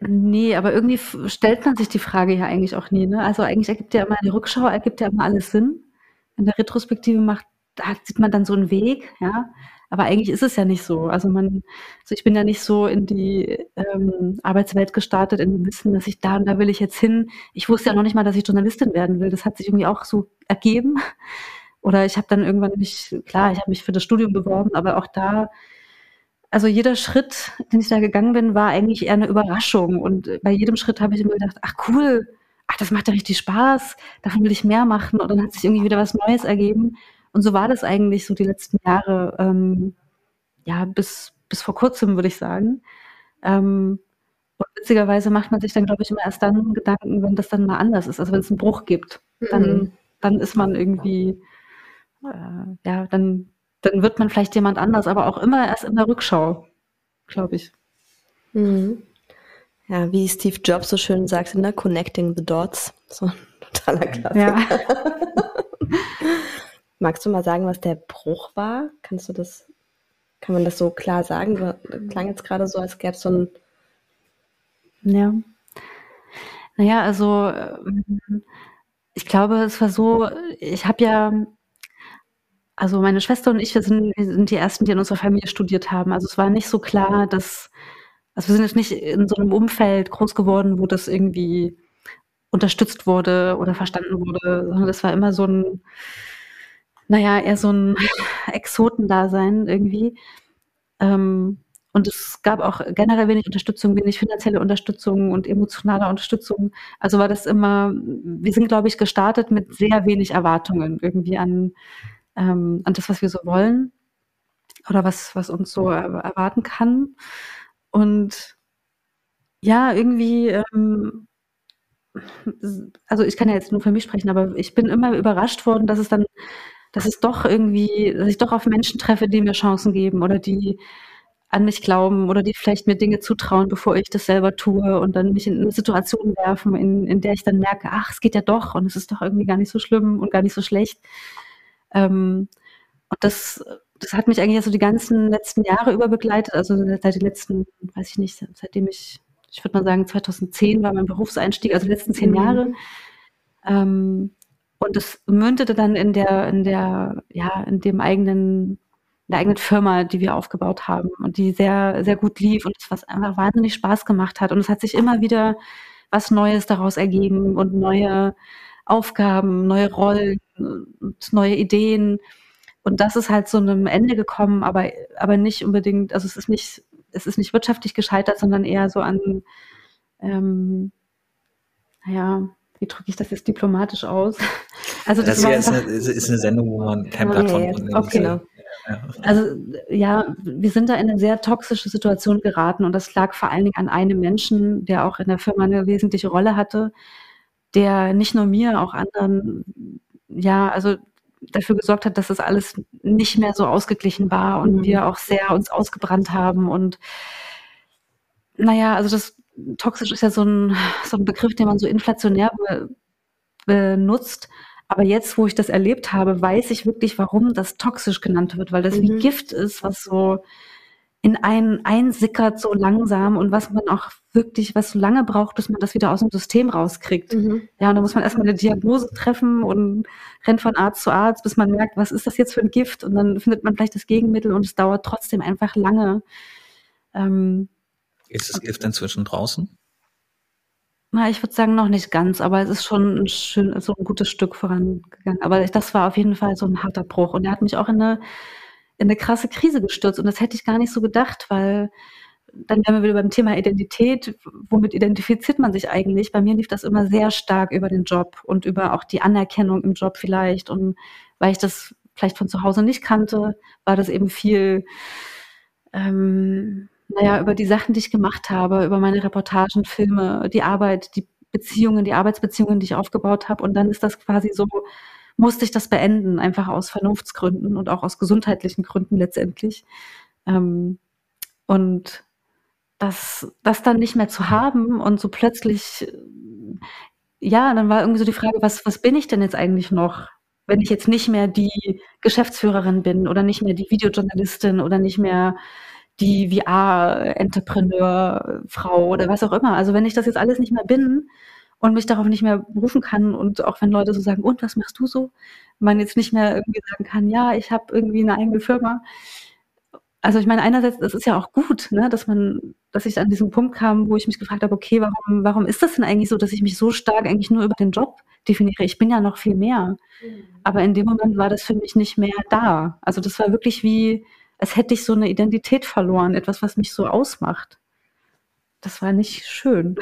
S2: nee, aber irgendwie stellt man sich die Frage ja eigentlich auch nie. Ne? Also eigentlich ergibt ja immer eine Rückschau, ergibt ja immer alles Sinn. In der Retrospektive macht, da sieht man dann so einen Weg, ja. Aber eigentlich ist es ja nicht so. Also man, also ich bin ja nicht so in die ähm, Arbeitswelt gestartet, in dem Wissen, dass ich da und da will ich jetzt hin. Ich wusste ja noch nicht mal, dass ich Journalistin werden will. Das hat sich irgendwie auch so ergeben. Oder ich habe dann irgendwann mich, klar, ich habe mich für das Studium beworben, aber auch da, also jeder Schritt, den ich da gegangen bin, war eigentlich eher eine Überraschung. Und bei jedem Schritt habe ich immer gedacht, ach cool, ach, das macht ja richtig Spaß, davon will ich mehr machen. Und dann hat sich irgendwie wieder was Neues ergeben. Und so war das eigentlich so die letzten Jahre, ähm, ja, bis, bis vor kurzem, würde ich sagen. Ähm, und witzigerweise macht man sich dann, glaube ich, immer erst dann Gedanken, wenn das dann mal anders ist. Also wenn es einen Bruch gibt, dann,
S3: Mhm.
S2: dann ist man irgendwie, äh, ja, dann, dann wird man vielleicht jemand anders, aber auch immer erst in der Rückschau, glaube ich.
S3: Mhm. Ja, wie Steve Jobs so schön sagte, ne? Connecting the dots. So ein <laughs> totaler Klassiker.
S2: Ja. <laughs>
S3: Magst du mal sagen, was der Bruch war? Kannst du das, kann man das so klar sagen? So, klang jetzt gerade so, als gäbe es so ein,
S2: Ja. Naja, also ähm, ich glaube, es war so, ich habe ja, also meine Schwester und ich, wir sind, wir sind die Ersten, die in unserer Familie studiert haben. Also es war nicht so klar, dass, also wir sind jetzt nicht in so einem Umfeld groß geworden, wo das irgendwie unterstützt wurde oder verstanden wurde, sondern das war immer so ein, naja, eher so ein <laughs> Exotendasein irgendwie. Ähm, Und es gab auch generell wenig Unterstützung, wenig finanzielle Unterstützung und emotionale Unterstützung. Also war das immer, wir sind, glaube ich, gestartet mit sehr wenig Erwartungen irgendwie an, ähm, an das, was wir so wollen oder was, was uns so erwarten kann. Und ja, irgendwie, ähm, also ich kann ja jetzt nur für mich sprechen, aber ich bin immer überrascht worden, dass es dann, dass es doch irgendwie, dass ich doch auf Menschen treffe, die mir Chancen geben oder die an mich glauben oder die vielleicht mir Dinge zutrauen, bevor ich das selber tue und dann mich in eine Situation werfen, in, in der ich dann merke, ach, es geht ja doch und es ist doch irgendwie gar nicht so schlimm und gar nicht so schlecht. Ähm, und das, das hat mich eigentlich so die ganzen letzten Jahre über begleitet, also seit den letzten, weiß ich nicht, seitdem ich, ich würde mal sagen, 2010 war mein Berufseinstieg, also die letzten zehn mhm. Jahre. Ähm, und das mündete dann in der, in der, ja, in dem eigenen der eigenen Firma, die wir aufgebaut haben und die sehr, sehr gut lief und was einfach wahnsinnig Spaß gemacht hat. Und es hat sich immer wieder was Neues daraus ergeben und neue Aufgaben, neue Rollen und neue Ideen. Und das ist halt so einem Ende gekommen, aber, aber nicht unbedingt, also es ist nicht, es ist nicht wirtschaftlich gescheitert, sondern eher so an, ähm, naja, wie drücke ich das jetzt diplomatisch aus? <laughs>
S1: Also das, das hier ist eine, ist eine, Sendung, wo man kein Blatt von
S2: okay. Genau. Also ja, wir sind da in eine sehr toxische Situation geraten und das lag vor allen Dingen an einem Menschen, der auch in der Firma eine wesentliche Rolle hatte, der nicht nur mir, auch anderen, ja, also dafür gesorgt hat, dass das alles nicht mehr so ausgeglichen war und mhm. wir auch sehr uns ausgebrannt haben und naja, also das toxisch ist ja so ein, so ein Begriff, den man so inflationär be, benutzt. Aber jetzt, wo ich das erlebt habe, weiß ich wirklich, warum das toxisch genannt wird, weil das mhm. wie Gift ist, was so in einen einsickert so langsam und was man auch wirklich, was so lange braucht, bis man das wieder aus dem System rauskriegt. Mhm. Ja, und da muss man erstmal eine Diagnose treffen und rennt von Arzt zu Arzt, bis man merkt, was ist das jetzt für ein Gift? Und dann findet man vielleicht das Gegenmittel und es dauert trotzdem einfach lange. Ähm,
S1: ist das Gift inzwischen draußen?
S2: Na, ich würde sagen, noch nicht ganz, aber es ist schon ein schön, so ein gutes Stück vorangegangen. Aber das war auf jeden Fall so ein harter Bruch. Und er hat mich auch in eine, in eine krasse Krise gestürzt. Und das hätte ich gar nicht so gedacht, weil dann wären wir wieder beim Thema Identität. Womit identifiziert man sich eigentlich? Bei mir lief das immer sehr stark über den Job und über auch die Anerkennung im Job vielleicht. Und weil ich das vielleicht von zu Hause nicht kannte, war das eben viel, ähm, naja, über die Sachen, die ich gemacht habe, über meine Reportagen, Filme, die Arbeit, die Beziehungen, die Arbeitsbeziehungen, die ich aufgebaut habe. Und dann ist das quasi so, musste ich das beenden, einfach aus Vernunftsgründen und auch aus gesundheitlichen Gründen letztendlich. Ähm, und das, das dann nicht mehr zu haben und so plötzlich, ja, dann war irgendwie so die Frage, was, was bin ich denn jetzt eigentlich noch? Wenn ich jetzt nicht mehr die Geschäftsführerin bin oder nicht mehr die Videojournalistin oder nicht mehr die VR-Entrepreneur-Frau oder was auch immer. Also wenn ich das jetzt alles nicht mehr bin und mich darauf nicht mehr berufen kann und auch wenn Leute so sagen, und was machst du so? Man jetzt nicht mehr irgendwie sagen kann, ja, ich habe irgendwie eine eigene Firma. Also ich meine, einerseits, das ist ja auch gut, ne, dass man, dass ich an diesen Punkt kam, wo ich mich gefragt habe, okay, warum, warum ist das denn eigentlich so, dass ich mich so stark eigentlich nur über den Job definiere? Ich bin ja noch viel mehr. Mhm. Aber in dem Moment war das für mich nicht mehr da. Also das war wirklich wie, als hätte ich so eine Identität verloren, etwas, was mich so ausmacht. Das war nicht schön.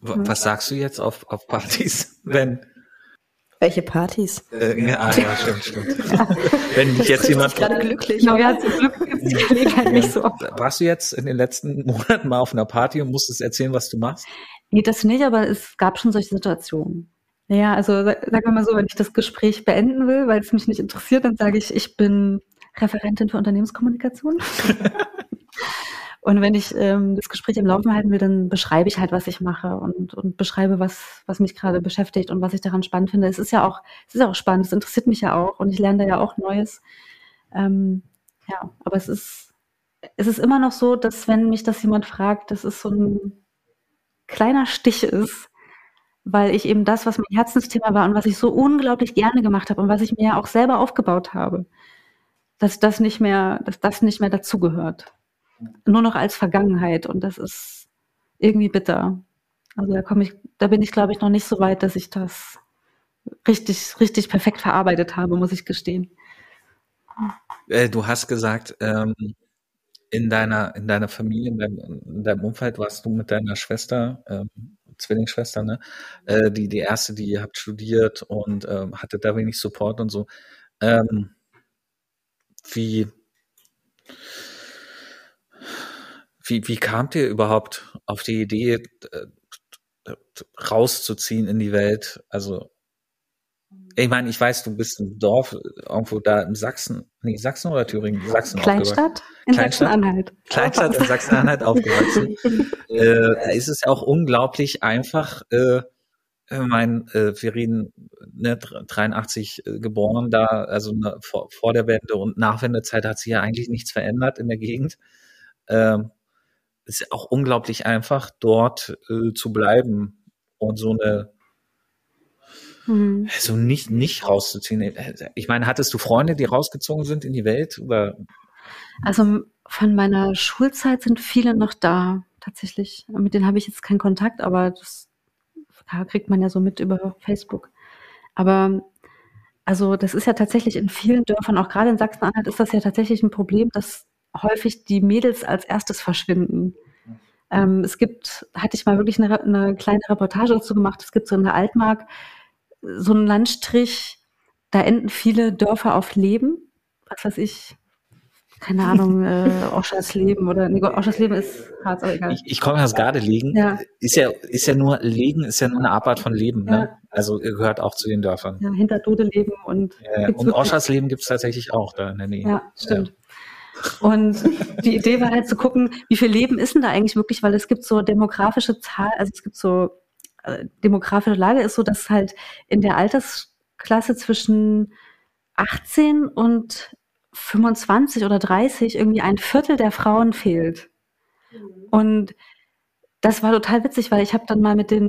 S1: Was sagst du jetzt auf, auf Partys, <laughs> wenn?
S3: Welche Partys?
S1: Äh, ja, ah, ja, stimmt, stimmt. <laughs> wenn dich jetzt jemand.
S3: gerade glücklich.
S2: Genau, ja, zum Glück ist die Gelegenheit nicht so
S1: oft. Warst du jetzt in den letzten Monaten mal auf einer Party und musstest erzählen, was du machst?
S2: Nee, das nicht, aber es gab schon solche Situationen. Naja, also sagen wir mal so, wenn ich das Gespräch beenden will, weil es mich nicht interessiert, dann sage ich, ich bin Referentin für Unternehmenskommunikation. <laughs> und wenn ich ähm, das Gespräch am Laufen halten will, dann beschreibe ich halt, was ich mache und, und beschreibe, was, was mich gerade beschäftigt und was ich daran spannend finde. Es ist ja auch, es ist auch spannend, es interessiert mich ja auch und ich lerne da ja auch Neues. Ähm, ja, aber es ist, es ist immer noch so, dass wenn mich das jemand fragt, dass es so ein kleiner Stich ist, weil ich eben das, was mein Herzensthema war und was ich so unglaublich gerne gemacht habe und was ich mir ja auch selber aufgebaut habe, dass das nicht mehr, dass das nicht mehr dazugehört. Nur noch als Vergangenheit und das ist irgendwie bitter. Also da komme ich, da bin ich glaube ich noch nicht so weit, dass ich das richtig, richtig perfekt verarbeitet habe, muss ich gestehen.
S1: Äh, du hast gesagt, ähm, in deiner, in deiner Familie, in deinem, in deinem Umfeld warst du mit deiner Schwester, ähm, Zwillingsschwester, ne? Äh, die, die erste, die ihr habt studiert und ähm, hatte da wenig Support und so. Wie, wie, wie kamt ihr überhaupt auf die Idee, äh, rauszuziehen in die Welt? Also, ich meine, ich weiß, du bist im Dorf, irgendwo da in Sachsen, nee, Sachsen oder Thüringen? Sachsen
S2: Kleinstadt in? Sachsen-Anhalt.
S1: Kleinstadt in Sachsen-Anhalt aufgewachsen. <laughs> äh, da ist es ja auch unglaublich einfach, äh, äh, mein, äh, wir reden, ne, 83 äh, geboren da, also ne, vor, vor der Wende und Nachwendezeit hat sich ja eigentlich nichts verändert in der Gegend. Ähm, es ist auch unglaublich einfach, dort äh, zu bleiben und so eine
S2: Mhm.
S1: so nicht nicht rauszuziehen. Ich meine, hattest du Freunde, die rausgezogen sind in die Welt oder
S2: Also von meiner Schulzeit sind viele noch da, tatsächlich. Mit denen habe ich jetzt keinen Kontakt, aber das ja, kriegt man ja so mit über Facebook. Aber also das ist ja tatsächlich in vielen Dörfern, auch gerade in Sachsen-Anhalt, ist das ja tatsächlich ein Problem, dass häufig die Mädels als erstes verschwinden. Ähm, es gibt, hatte ich mal wirklich eine, eine kleine Reportage dazu gemacht, es gibt so in der Altmark so einen Landstrich, da enden viele Dörfer auf Leben. Was weiß ich, keine Ahnung, äh, Oschersleben oder nee, Oschersleben ist Harz, aber egal.
S1: ich, ich komme aus Gardelegen.
S2: Ja.
S1: Ist ja ist ja nur Legen ist ja nur eine Abart von Leben, ne?
S2: Ja.
S1: Also gehört auch zu den Dörfern.
S2: Ja, hinter Dodeleben und
S1: Äh,
S2: gibt's
S1: und
S2: wirklich-
S1: Oschersleben gibt es tatsächlich auch da in der Nähe.
S2: Ja, stimmt. Und die Idee war halt zu gucken, wie viel Leben ist denn da eigentlich wirklich, weil es gibt so demografische Zahlen, also es gibt so, äh, demografische Lage ist so, dass halt in der Altersklasse zwischen 18 und 25 oder 30 irgendwie ein Viertel der Frauen fehlt. Und das war total witzig, weil ich habe dann mal mit den,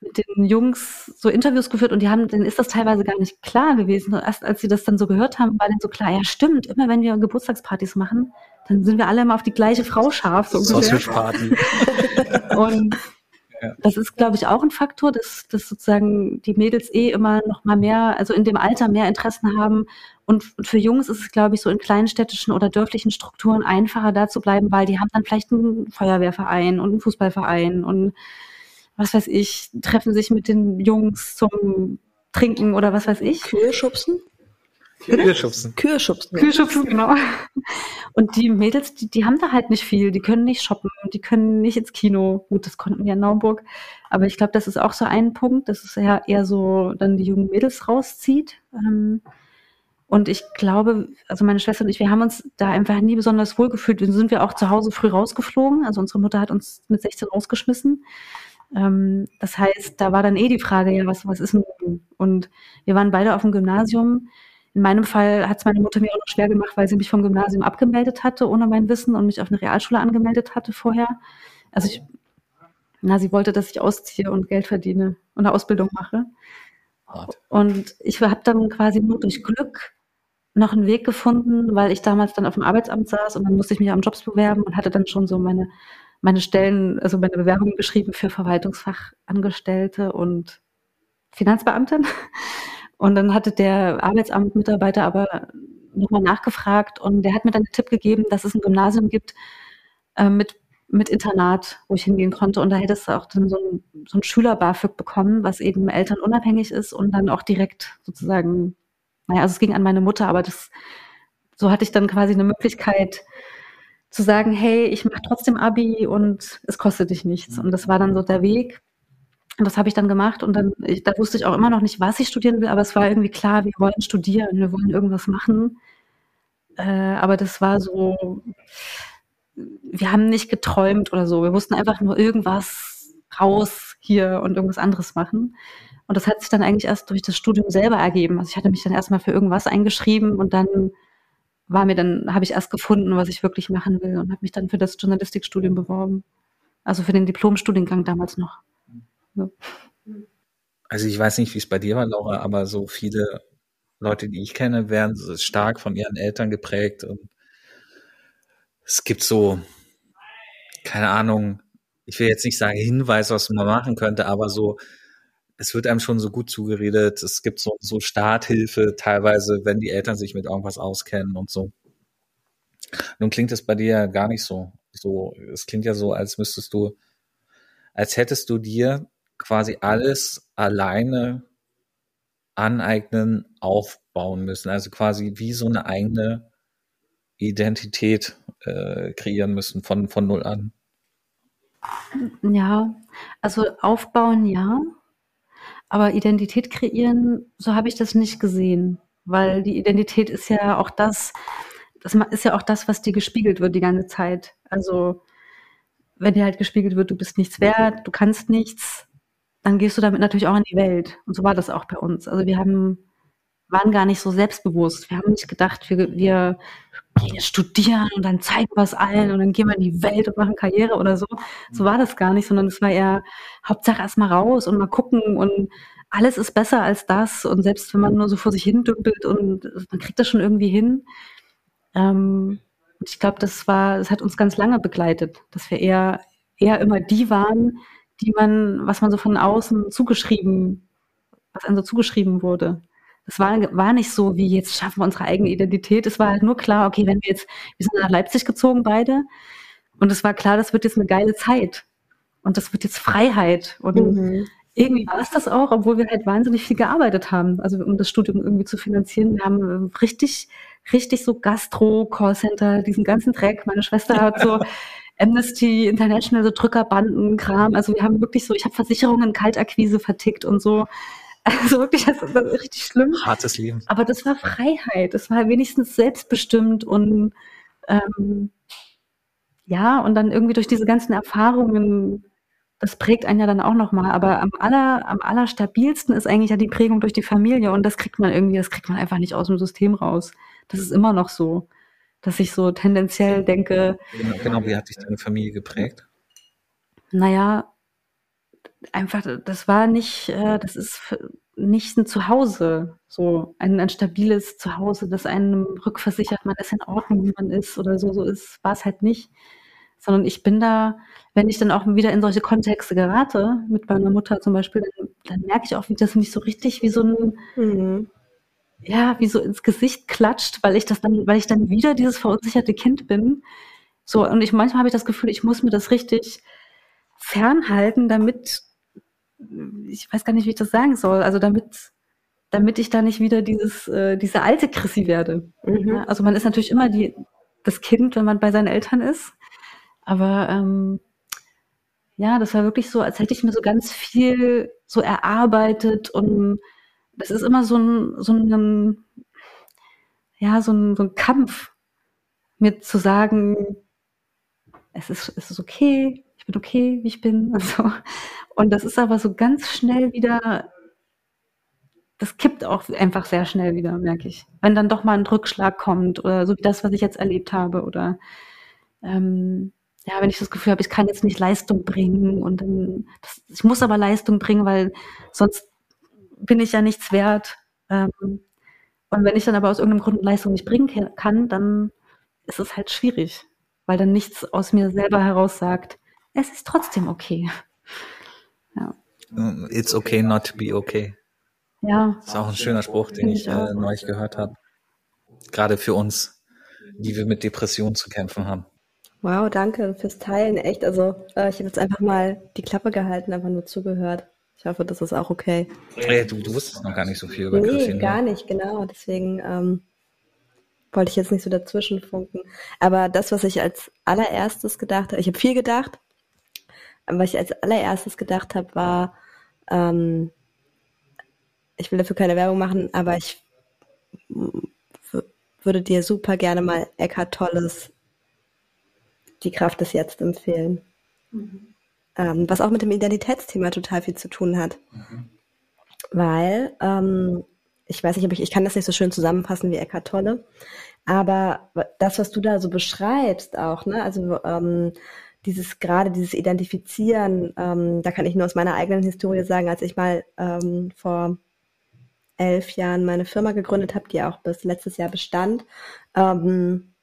S2: mit den Jungs so Interviews geführt und die haben, denen ist das teilweise gar nicht klar gewesen. Und erst als sie das dann so gehört haben, war denen so klar, ja stimmt, immer wenn wir Geburtstagspartys machen, dann sind wir alle immer auf die gleiche Frau scharf. So ungefähr.
S1: Sausage Party. <laughs> <laughs>
S2: Und
S1: Ja.
S2: das ist, glaube ich, auch ein Faktor, dass, dass sozusagen die Mädels eh immer noch mal mehr, also in dem Alter mehr Interessen haben. Und, und für Jungs ist es, glaube ich, so in kleinstädtischen oder dörflichen Strukturen einfacher da zu bleiben, weil die haben dann vielleicht einen Feuerwehrverein und einen Fußballverein und was weiß ich, treffen sich mit den Jungs zum Trinken oder was weiß ich.
S3: Kühe schubsen?
S1: Wir schubsen.
S3: Kühe schubsen.
S2: Kühlschubsen, genau. Und die Mädels, die, die haben da halt nicht viel. Die können nicht shoppen, die können nicht ins Kino. Gut, das konnten wir in Naumburg. Aber ich glaube, das ist auch so ein Punkt, dass es ja eher so dann die jungen Mädels rauszieht. Ähm, und ich glaube, also meine Schwester und ich, wir haben uns da einfach nie besonders wohl gefühlt. Dann sind wir auch zu Hause früh rausgeflogen. Also unsere Mutter hat uns mit 16 rausgeschmissen. Ähm, das heißt, da war dann eh die Frage, ja, was, was ist denn? Und wir waren beide auf dem Gymnasium. In meinem Fall hat es meine Mutter mir auch noch schwer gemacht, weil sie mich vom Gymnasium abgemeldet hatte, ohne mein Wissen und mich auf eine Realschule angemeldet hatte vorher. Also ich, na, sie wollte, dass ich ausziehe und Geld verdiene und eine Ausbildung mache. Und ich habe dann quasi nur durch Glück noch einen Weg gefunden, weil ich damals dann auf dem Arbeitsamt saß und dann musste ich mich am Jobs bewerben und hatte dann schon so meine, meine Stellen, also meine Bewerbung geschrieben für Verwaltungsfachangestellte und Finanzbeamtin. Und dann hatte der Arbeitsamtmitarbeiter aber nochmal nachgefragt und der hat mir dann den Tipp gegeben, dass es ein Gymnasium gibt äh, mit, mit Internat, wo ich hingehen konnte. Und da hättest du auch dann so ein, so ein Schüler-BAföG bekommen, was eben elternunabhängig ist und dann auch direkt sozusagen, naja, also es ging an meine Mutter, aber das, so hatte ich dann quasi eine Möglichkeit zu sagen, hey, ich mache trotzdem Abi und es kostet dich nichts. Und das war dann so der Weg. Und das habe ich dann gemacht und dann, ich, da wusste ich auch immer noch nicht, was ich studieren will, aber es war irgendwie klar, wir wollen studieren, wir wollen irgendwas machen. Äh, aber das war so, wir haben nicht geträumt oder so. Wir wussten einfach nur irgendwas raus hier und irgendwas anderes machen. Und das hat sich dann eigentlich erst durch das Studium selber ergeben. Also ich hatte mich dann erstmal für irgendwas eingeschrieben und dann war mir dann, habe ich erst gefunden, was ich wirklich machen will und habe mich dann für das Journalistikstudium beworben. Also für den Diplomstudiengang damals noch. So.
S1: Also ich weiß nicht, wie es bei dir war, Laura, aber so viele Leute, die ich kenne, werden stark von ihren Eltern geprägt und es gibt so, keine Ahnung, ich will jetzt nicht sagen Hinweis, was man machen könnte, aber so, es wird einem schon so gut zugeredet. Es gibt so, so Starthilfe teilweise, wenn die Eltern sich mit irgendwas auskennen und so. Nun klingt es bei dir ja gar nicht so. So, es klingt ja so, als müsstest du, als hättest du dir quasi alles alleine aneignen, aufbauen müssen. Also quasi wie so eine eigene Identität äh, kreieren müssen von, von null an.
S2: Ja, also aufbauen ja, aber Identität kreieren, so habe ich das nicht gesehen, weil die Identität ist ja auch das, das ist ja auch das, was dir gespiegelt wird die ganze Zeit. Also wenn dir halt gespiegelt wird, du bist nichts wert, du kannst nichts, dann gehst du damit natürlich auch in die Welt. Und so war das auch bei uns. Also wir haben, waren gar nicht so selbstbewusst. Wir haben nicht gedacht, wir, wir studieren und dann zeigen wir es allen und dann gehen wir in die Welt und machen Karriere oder so. So war das gar nicht, sondern es war eher Hauptsache erstmal raus und mal gucken und alles ist besser als das. Und selbst wenn man nur so vor sich hin dümpelt und man kriegt das schon irgendwie hin. Ähm, ich glaube, das war, das hat uns ganz lange begleitet, dass wir eher, eher immer die waren, die man, was man so von außen zugeschrieben, was einem so zugeschrieben wurde. Es war, war nicht so, wie jetzt schaffen wir unsere eigene Identität. Es war halt nur klar, okay, wenn wir jetzt, wir sind nach Leipzig gezogen beide und es war klar, das wird jetzt eine geile Zeit und das wird jetzt Freiheit und mhm. irgendwie war es das auch, obwohl wir halt wahnsinnig viel gearbeitet haben, also um das Studium irgendwie zu finanzieren. Wir haben richtig, richtig so Gastro, Callcenter, diesen ganzen Dreck. Meine Schwester hat so <laughs> Amnesty International, so Drückerbanden, Kram. Also wir haben wirklich so, ich habe Versicherungen, Kaltakquise vertickt und so. Also wirklich, das ist richtig schlimm.
S1: Hartes Leben.
S2: Aber das war Freiheit. Das war wenigstens selbstbestimmt und ähm, ja, und dann irgendwie durch diese ganzen Erfahrungen, das prägt einen ja dann auch nochmal. Aber am aller, am allerstabilsten ist eigentlich ja die Prägung durch die Familie und das kriegt man irgendwie, das kriegt man einfach nicht aus dem System raus. Das ist immer noch so, dass ich so tendenziell denke.
S1: Genau, genau wie hat sich deine Familie geprägt?
S2: Naja, einfach, das war nicht, äh, das ist nicht ein Zuhause, so ein, ein stabiles Zuhause, das einem rückversichert, man ist in Ordnung, wie man ist oder so, so ist, war es halt nicht. Sondern ich bin da, wenn ich dann auch wieder in solche Kontexte gerate, mit meiner Mutter zum Beispiel, dann, dann merke ich auch, wie das nicht so richtig wie so ein, mhm. ja, wie so ins Gesicht klatscht, weil ich das dann, weil ich dann wieder dieses verunsicherte Kind bin. So, und ich manchmal habe ich das Gefühl, ich muss mir das richtig fernhalten, damit ich weiß gar nicht, wie ich das sagen soll, also damit, damit ich da nicht wieder dieses, äh, diese alte Chrissy werde. Mhm. Ja, also man ist natürlich immer die, das Kind, wenn man bei seinen Eltern ist. Aber ähm, ja, das war wirklich so, als hätte ich mir so ganz viel so erarbeitet und das ist immer so ein, so ein ja, so ein, so ein Kampf, mir zu sagen, es ist, es ist okay, bin okay, wie ich bin. <laughs> Also, und das ist aber so ganz schnell wieder, das kippt auch einfach sehr schnell wieder, merke ich. Wenn dann doch mal ein Rückschlag kommt oder so wie das, was ich jetzt erlebt habe oder ähm, ja, wenn ich das Gefühl habe, ich kann jetzt nicht Leistung bringen und dann, das, ich muss aber Leistung bringen, weil sonst bin ich ja nichts wert. Ähm, und wenn ich dann aber aus irgendeinem Grund Leistung nicht bringen kann, dann ist es halt schwierig, weil dann nichts aus mir selber heraus sagt, es ist trotzdem okay.
S1: Ja. It's okay not to be okay.
S2: Ja.
S1: Das ist auch ein schöner Spruch, den ich, ich äh, neulich gehört habe. Gerade für uns, die wir mit Depressionen zu kämpfen haben.
S3: Wow, danke fürs Teilen. Echt, also äh, ich habe jetzt einfach mal die Klappe gehalten, einfach nur zugehört. Ich hoffe, das ist auch okay.
S1: Hey, du, du wusstest noch gar nicht so viel über
S3: nee,
S1: Christine.
S3: Nee, gar nicht, genau. Deswegen ähm, wollte ich jetzt nicht so dazwischen funken. Aber das, was ich als allererstes gedacht habe, ich habe viel gedacht, was ich als allererstes gedacht habe, war, ähm, ich will dafür keine Werbung machen, aber ich würde dir super gerne mal Eckhart Tolles Die Kraft des Jetzt empfehlen. Mhm. Ähm, was auch mit dem Identitätsthema total viel zu tun hat. Mhm. Weil, ähm, ich weiß nicht, ob ich, ich kann das nicht so schön zusammenfassen wie Eckhart Tolle, aber das, was du da so beschreibst auch, ne, also ähm, dieses gerade dieses Identifizieren, ähm, da kann ich nur aus meiner eigenen Historie sagen, als ich mal ähm, vor elf Jahren meine Firma gegründet habe, die auch bis letztes Jahr bestand, ähm,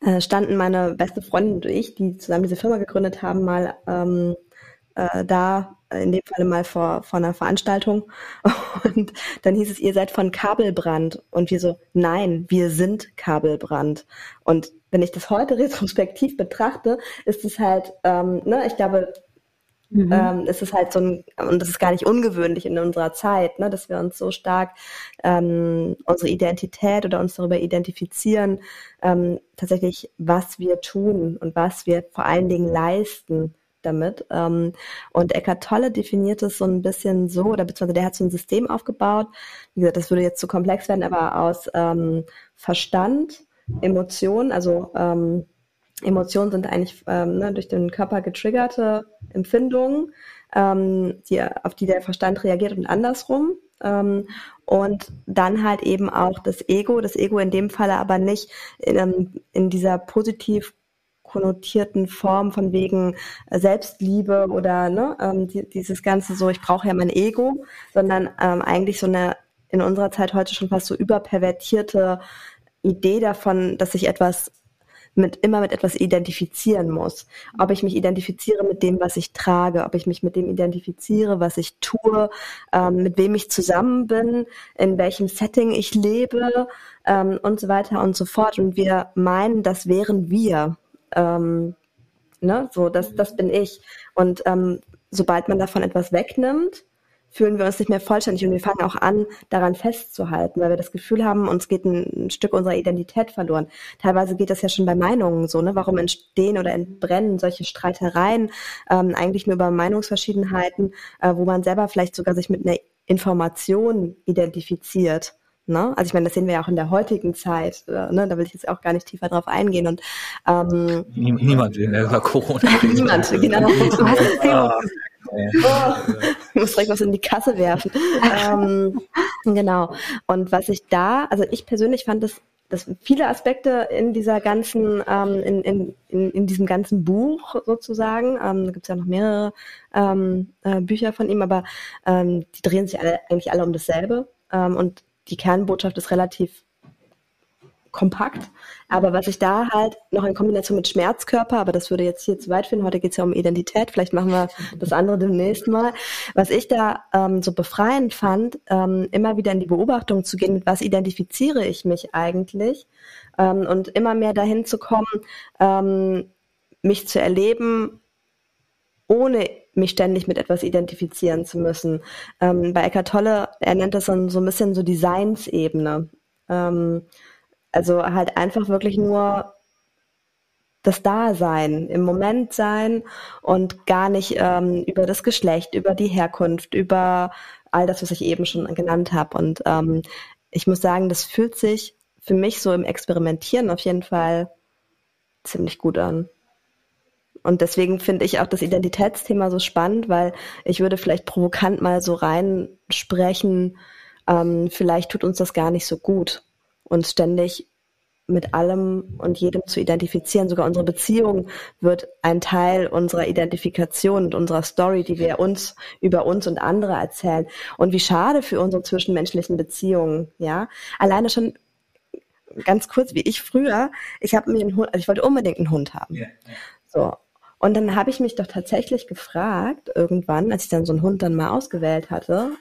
S3: äh, standen meine beste Freundin und ich, die zusammen diese Firma gegründet haben, mal ähm, äh, da in dem Falle mal vor, vor einer Veranstaltung. <laughs> Und dann hieß es, ihr seid von Kabelbrand. Und wir so, nein, wir sind Kabelbrand. Und wenn ich das heute <laughs> retrospektiv betrachte, ist es halt, ähm, ne, ich glaube, Mhm. Ähm, es ist halt so ein, und das ist gar nicht ungewöhnlich in unserer Zeit, ne, dass wir uns so stark ähm, unsere Identität oder uns darüber identifizieren, ähm, tatsächlich, was wir tun und was wir vor allen Dingen leisten damit. Ähm, und Eckart Tolle definiert es so ein bisschen so, oder beziehungsweise der hat so ein System aufgebaut. Wie gesagt, das würde jetzt zu komplex werden, aber aus ähm, Verstand, Emotionen, also ähm, Emotionen sind eigentlich ähm, ne, durch den Körper getriggerte Empfindungen, ähm, die, auf die der Verstand reagiert und andersrum. Ähm, und dann halt eben auch das Ego, das Ego in dem Falle aber nicht in, ähm, in dieser positiv konnotierten Form von wegen Selbstliebe oder ne, ähm, die, dieses ganze so, ich brauche ja mein Ego, sondern ähm, eigentlich so eine in unserer Zeit heute schon fast so überpervertierte Idee davon, dass sich etwas mit, immer mit etwas identifizieren muss. Ob ich mich identifiziere mit dem, was ich trage, ob ich mich mit dem identifiziere, was ich tue, ähm, mit wem ich zusammen bin, in welchem Setting ich lebe ähm, und so weiter und so fort. Und wir meinen, das wären wir. Ähm, ne? So, das, das bin ich. Und ähm, sobald man davon etwas wegnimmt, fühlen wir uns nicht mehr vollständig und wir fangen auch an, daran festzuhalten, weil wir das Gefühl haben, uns geht ein, Stück unserer Identität verloren. Teilweise geht das ja schon bei Meinungen so, ne? Warum entstehen oder entbrennen solche Streitereien ähm, eigentlich nur über Meinungsverschiedenheiten, äh, wo man selber vielleicht sogar sich mit einer Information identifiziert. Ne? Also ich meine, das sehen wir ja auch in der heutigen Zeit. Äh, ne? Da will ich jetzt auch gar nicht tiefer drauf eingehen. Und ähm,
S1: niemand will mehr über Corona. <laughs>
S3: niemand, genau. Du hast das Thema Oh, ich muss direkt was in die Kasse werfen. ähm, genau. Und was ich da, also ich persönlich fand es dass viele Aspekte in dieser ganzen, ähm, in, in, in, in diesem ganzen Buch sozusagen, ähm, da gibt es ja noch mehrere ähm, äh, Bücher von ihm, aber ähm, die drehen sich alle, eigentlich alle um dasselbe. Ähm, und die Kernbotschaft ist relativ kompakt. Aber was ich da halt noch in Kombination mit Schmerzkörper, aber das würde jetzt hier zu weit finden, heute geht es ja um Identität, vielleicht machen wir das andere demnächst mal. Was ich da ähm, so befreiend fand, ähm, immer wieder in die Beobachtung zu gehen, mit was identifiziere ich mich eigentlich ähm, und immer mehr dahin zu kommen, ähm, mich zu erleben, ohne mich ständig mit etwas identifizieren zu müssen. Ähm, bei Eckart Tolle, er nennt das dann so ein bisschen so Designsebene. Ähm, also halt einfach wirklich nur das Dasein, im Moment sein und gar nicht ähm, über das Geschlecht, über die Herkunft, über all das, was ich eben schon genannt habe. Und ähm, ich muss sagen, das fühlt sich für mich so im Experimentieren auf jeden Fall ziemlich gut an. Und deswegen finde ich auch das Identitätsthema so spannend, weil ich würde vielleicht provokant mal so reinsprechen, ähm, vielleicht tut uns das gar nicht so gut uns ständig mit allem und jedem zu identifizieren. Sogar unsere Beziehung wird ein Teil unserer Identifikation und unserer Story, die wir uns über uns und andere erzählen. Und wie schade für unsere zwischenmenschlichen Beziehungen, ja. Alleine schon ganz kurz, wie ich früher, ich habe mir einen Hund, also ich wollte unbedingt einen Hund haben. Ja. So. Und dann habe ich mich doch tatsächlich gefragt, irgendwann, als ich dann so einen Hund dann mal ausgewählt hatte,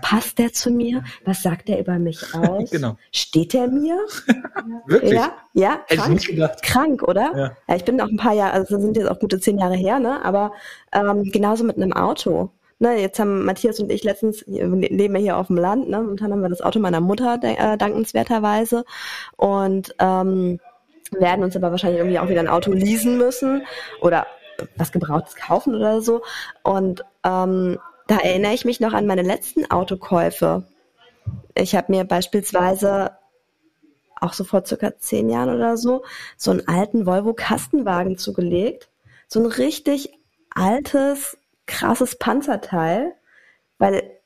S3: Passt der zu mir? Was sagt er über mich <laughs> aus? genau. Steht er mir? <laughs>
S1: Wirklich?
S3: Ja, ja, krank, krank, oder?
S1: Ja.
S3: ja. ich bin auch ein paar Jahre, also sind jetzt auch gute zehn Jahre her, ne? Aber ähm, genauso mit einem Auto. Ne, jetzt haben Matthias und ich letztens, wir leben ja hier auf dem Land, ne? Und dann haben wir das Auto meiner Mutter äh, dankenswerterweise. Und ähm, werden uns aber wahrscheinlich irgendwie auch wieder ein Auto leasen müssen oder was Gebrauchtes kaufen oder so. Und ähm, da erinnere ich mich noch an meine letzten Autokäufe. Ich habe mir beispielsweise auch so vor circa zehn Jahren oder so so einen alten Volvo Kastenwagen zugelegt. So ein richtig altes, krasses Panzerteil, weil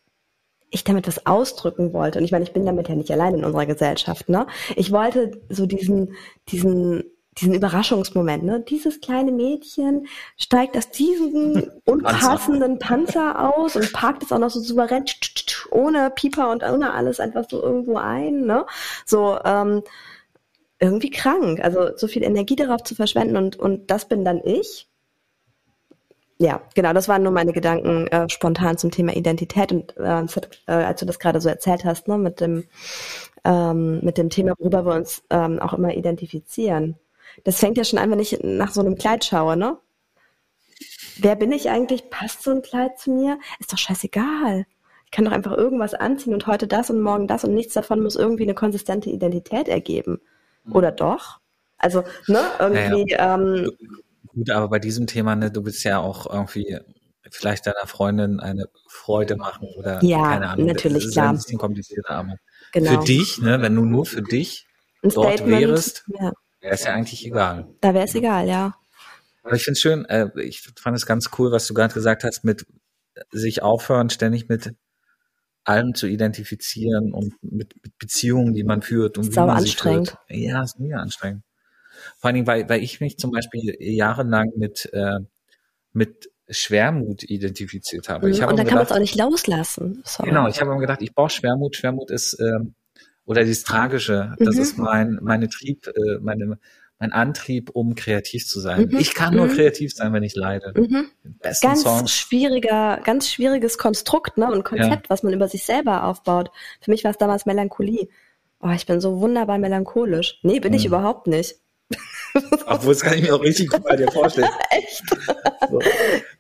S3: ich damit was ausdrücken wollte. Und ich meine, ich bin damit ja nicht allein in unserer Gesellschaft, ne? Ich wollte so diesen, diesen diesen Überraschungsmoment, ne? Dieses kleine Mädchen steigt aus diesem <laughs> unpassenden Panzer aus und parkt es auch noch so souverän ohne Pieper und ohne alles einfach so irgendwo ein, ne? So ähm, irgendwie krank. Also so viel Energie darauf zu verschwenden und und das bin dann ich. Ja, genau, das waren nur meine Gedanken äh, spontan zum Thema Identität. Und äh, äh, als du das gerade so erzählt hast, ne, mit dem, ähm, mit dem Thema, worüber wir uns ähm, auch immer identifizieren. Das fängt ja schon an, wenn ich nach so einem Kleid schaue, ne? Wer bin ich eigentlich? Passt so ein Kleid zu mir? Ist doch scheißegal. Ich kann doch einfach irgendwas anziehen und heute das und morgen das und nichts davon muss irgendwie eine konsistente Identität ergeben. Oder doch? Also, ne, irgendwie,
S1: Ja,
S3: ähm,
S1: Gut, aber bei diesem Thema, ne, du willst ja auch irgendwie vielleicht deiner Freundin eine Freude machen oder
S3: Ja,
S1: keine Ahnung.
S3: natürlich,
S1: das ist
S3: klar.
S1: ein bisschen komplizierter, aber
S3: genau.
S1: für dich, ne, wenn du nur für dich
S3: ein
S1: dort
S3: Statement,
S1: wärst,
S3: ja,
S1: wäre es ja eigentlich egal.
S3: da wäre es egal, ja.
S1: Aber ich finde es schön, äh, ich fand es ganz cool, was du gerade gesagt hast, mit sich aufhören, ständig mit allem zu identifizieren und mit, mit Beziehungen, die man führt und wie
S3: Sau
S1: man
S3: anstrengend.
S1: sie führt. Ja, ist mega anstrengend. Vor allen Dingen, weil, weil ich mich zum Beispiel jahrelang mit, äh, mit Schwermut identifiziert habe. Ich
S3: Mhm.
S1: habe
S3: und dann kann man es auch nicht loslassen. Sorry.
S1: Genau, ich habe immer gedacht, ich brauche Schwermut. Schwermut ist ähm, oder dieses Tragische. Das
S3: Mhm.
S1: ist mein meine Trieb, äh, meine mein Antrieb, um kreativ zu sein.
S3: Mhm.
S1: Ich kann nur
S3: Mhm.
S1: kreativ sein, wenn ich leide.
S3: Mhm.
S1: Besten
S3: Ganz
S1: Songs.
S3: schwieriger, ganz schwieriges Konstrukt, ne? Und Konzept, was man über sich selber aufbaut. Für mich war es damals Melancholie. Oh, ich bin so wunderbar melancholisch. Nee, bin ich
S1: Mhm.
S3: überhaupt nicht.
S1: Obwohl, das kann ich mir auch richtig gut bei dir vorstellen. <laughs>
S3: Echt?
S1: So.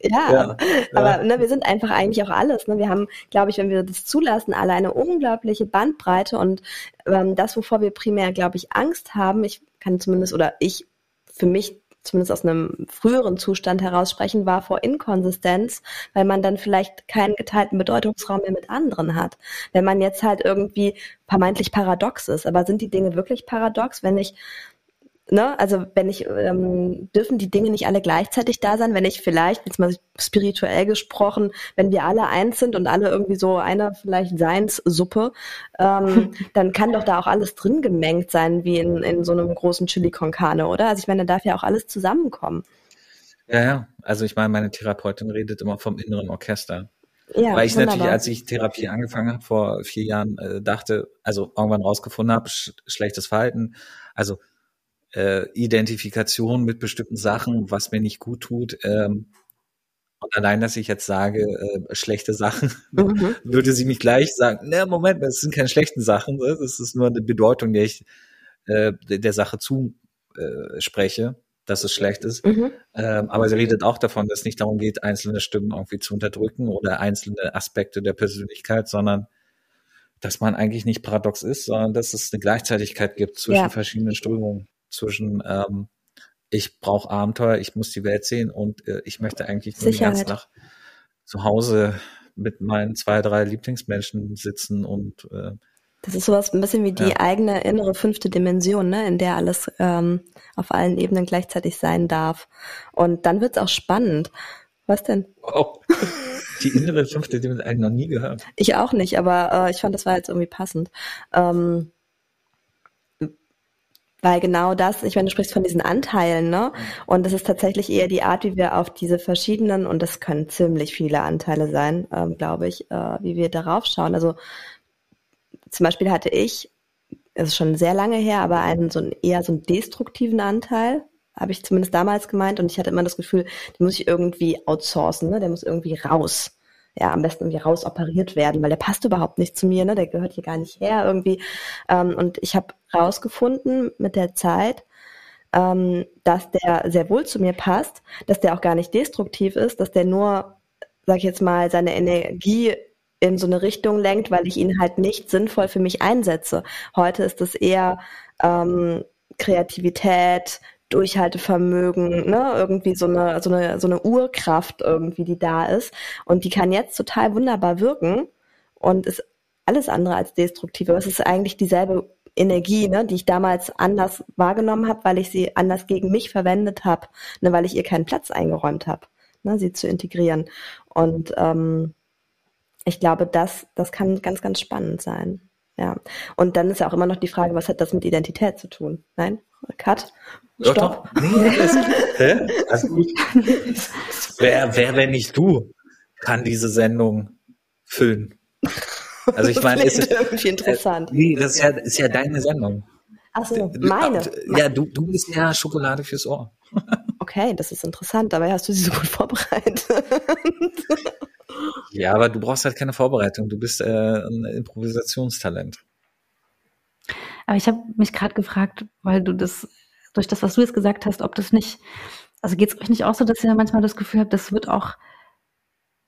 S3: Ja,
S1: Ja,
S3: aber ne, wir sind einfach eigentlich auch alles. Ne? Wir haben, glaube ich, wenn wir das zulassen, alle eine unglaubliche Bandbreite und ähm, das, wovor wir primär, glaube ich, Angst haben, ich kann zumindest oder ich für mich zumindest aus einem früheren Zustand heraus sprechen, war vor Inkonsistenz, weil man dann vielleicht keinen geteilten Bedeutungsraum mehr mit anderen hat. Wenn man jetzt halt irgendwie vermeintlich paradox ist. Aber sind die Dinge wirklich paradox, wenn ich ne, also wenn ich, ähm, dürfen die Dinge nicht alle gleichzeitig da sein, wenn ich vielleicht, jetzt mal spirituell gesprochen, wenn wir alle eins sind und alle irgendwie so einer vielleicht Seinssuppe, ähm, <laughs> dann kann doch da auch alles drin gemengt sein, wie in, in so einem großen Chili con Carne, oder? Also ich meine, da darf ja auch alles zusammenkommen.
S1: ja, ja. Also ich meine, meine Therapeutin redet immer vom inneren Orchester.
S3: Ja,
S1: Weil ich natürlich, als ich Therapie angefangen habe vor vier Jahren, äh, dachte, also irgendwann rausgefunden habe, sch schlechtes Verhalten, also äh, Identifikation mit bestimmten Sachen, was mir nicht gut tut. Ähm, und allein, dass ich jetzt sage, äh, schlechte Sachen,
S3: Mhm. <laughs>
S1: würde sie mich gleich sagen, ne, Moment, das sind keine schlechten Sachen, das ist nur eine Bedeutung, der ich äh, der Sache zuspreche, äh, dass es schlecht ist.
S3: Mhm.
S1: Ähm, aber sie redet auch davon, dass es nicht darum geht, einzelne Stimmen irgendwie zu unterdrücken oder einzelne Aspekte der Persönlichkeit, sondern dass man eigentlich nicht paradox ist, sondern dass es eine Gleichzeitigkeit gibt zwischen
S3: Ja.
S1: verschiedenen Strömungen, zwischen ähm, ich brauche Abenteuer, ich muss die Welt sehen und äh, ich möchte eigentlich nur den ganzen
S3: Sicherheit.
S1: Tag zu Hause mit meinen zwei, drei Lieblingsmenschen sitzen und äh,
S3: Das ist sowas ein bisschen wie die
S1: Ja.
S3: eigene innere fünfte Dimension, ne, in der alles ähm, auf allen Ebenen gleichzeitig sein darf. Und dann wird's auch spannend. Was denn?
S1: oh, die innere fünfte, die habe ich noch nie gehört.
S3: Ich auch nicht, aber äh, ich fand, das war jetzt irgendwie passend. Ähm, weil genau das, ich meine, du sprichst von diesen Anteilen, ne? Und das ist tatsächlich eher die Art, wie wir auf diese verschiedenen, und das können ziemlich viele Anteile sein, ähm, glaube ich, äh, wie wir darauf schauen. Also zum Beispiel hatte ich, es ist schon sehr lange her, aber einen so einen eher so einen destruktiven Anteil, habe ich zumindest damals gemeint, und ich hatte immer das Gefühl, den muss ich irgendwie outsourcen, ne? Der muss irgendwie raus ja, am besten irgendwie rausoperiert werden, weil der passt überhaupt nicht zu mir, ne? Der gehört hier gar nicht her irgendwie. Ähm, und ich habe rausgefunden mit der Zeit, ähm, dass der sehr wohl zu mir passt, dass der auch gar nicht destruktiv ist, dass der nur, sag ich jetzt mal, seine Energie in so eine Richtung lenkt, weil ich ihn halt nicht sinnvoll für mich einsetze. Heute ist es eher ähm, Kreativität, Durchhaltevermögen, ne, irgendwie so eine, so eine, so eine Urkraft irgendwie, die da ist. Und die kann jetzt total wunderbar wirken und ist alles andere als destruktiv. Aber es ist eigentlich dieselbe Energie, ne, die ich damals anders wahrgenommen habe, weil ich sie anders gegen mich verwendet habe, ne, weil ich ihr keinen Platz eingeräumt habe, ne, sie zu integrieren. Und ähm, ich glaube, das, das kann ganz, ganz spannend sein. Ja. Und dann ist ja auch immer noch die Frage, was hat das mit Identität zu tun? Nein? Cut? Stopp.
S1: doch. Nee, alles, <laughs> hä? gut. Wer, wer, wenn nicht du, kann diese Sendung füllen? Also ich meine, ist,
S3: irgendwie interessant.
S1: nee, das ist ja, ist ja deine Sendung.
S3: Ach so,
S1: Du-
S3: meine.
S1: Ja, du, du bist ja Schokolade fürs Ohr.
S3: okay, das ist interessant, dabei hast du sie so gut <laughs> vorbereitet.
S1: Ja, aber du brauchst halt keine Vorbereitung. Du bist äh, ein Improvisationstalent.
S2: Aber ich habe mich gerade gefragt, weil du das, durch das, was du jetzt gesagt hast, ob das nicht, also geht es euch nicht auch so, dass ihr manchmal das Gefühl habt, das wird auch,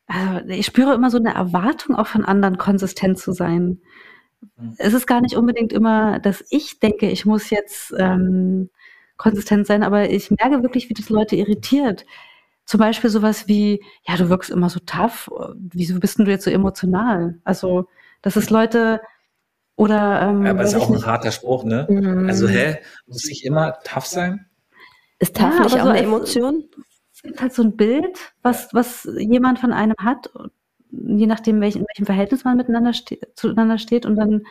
S2: also ich spüre immer so eine Erwartung auch von anderen konsistent zu sein.
S1: Mhm.
S2: Es ist gar nicht unbedingt immer, dass ich denke, ich muss jetzt ähm, konsistent sein, aber ich merke wirklich, wie das Leute irritiert. Zum Beispiel sowas wie, ja, du wirkst immer so tough, wieso bist denn du jetzt so emotional? Also, das ist Leute, oder ähm,
S1: Ja, aber das ist auch ein
S2: nicht.
S1: harter Spruch, ne?
S3: Mhm.
S1: Also, hä? Muss ich immer tough sein?
S3: Ist tough
S2: Ja,
S3: nicht
S2: aber
S3: auch
S2: so
S3: eine Emotion?
S2: es gibt halt so ein Bild, was, was jemand von einem hat, je nachdem, welch, in welchem Verhältnis man miteinander ste zueinander steht. Und dann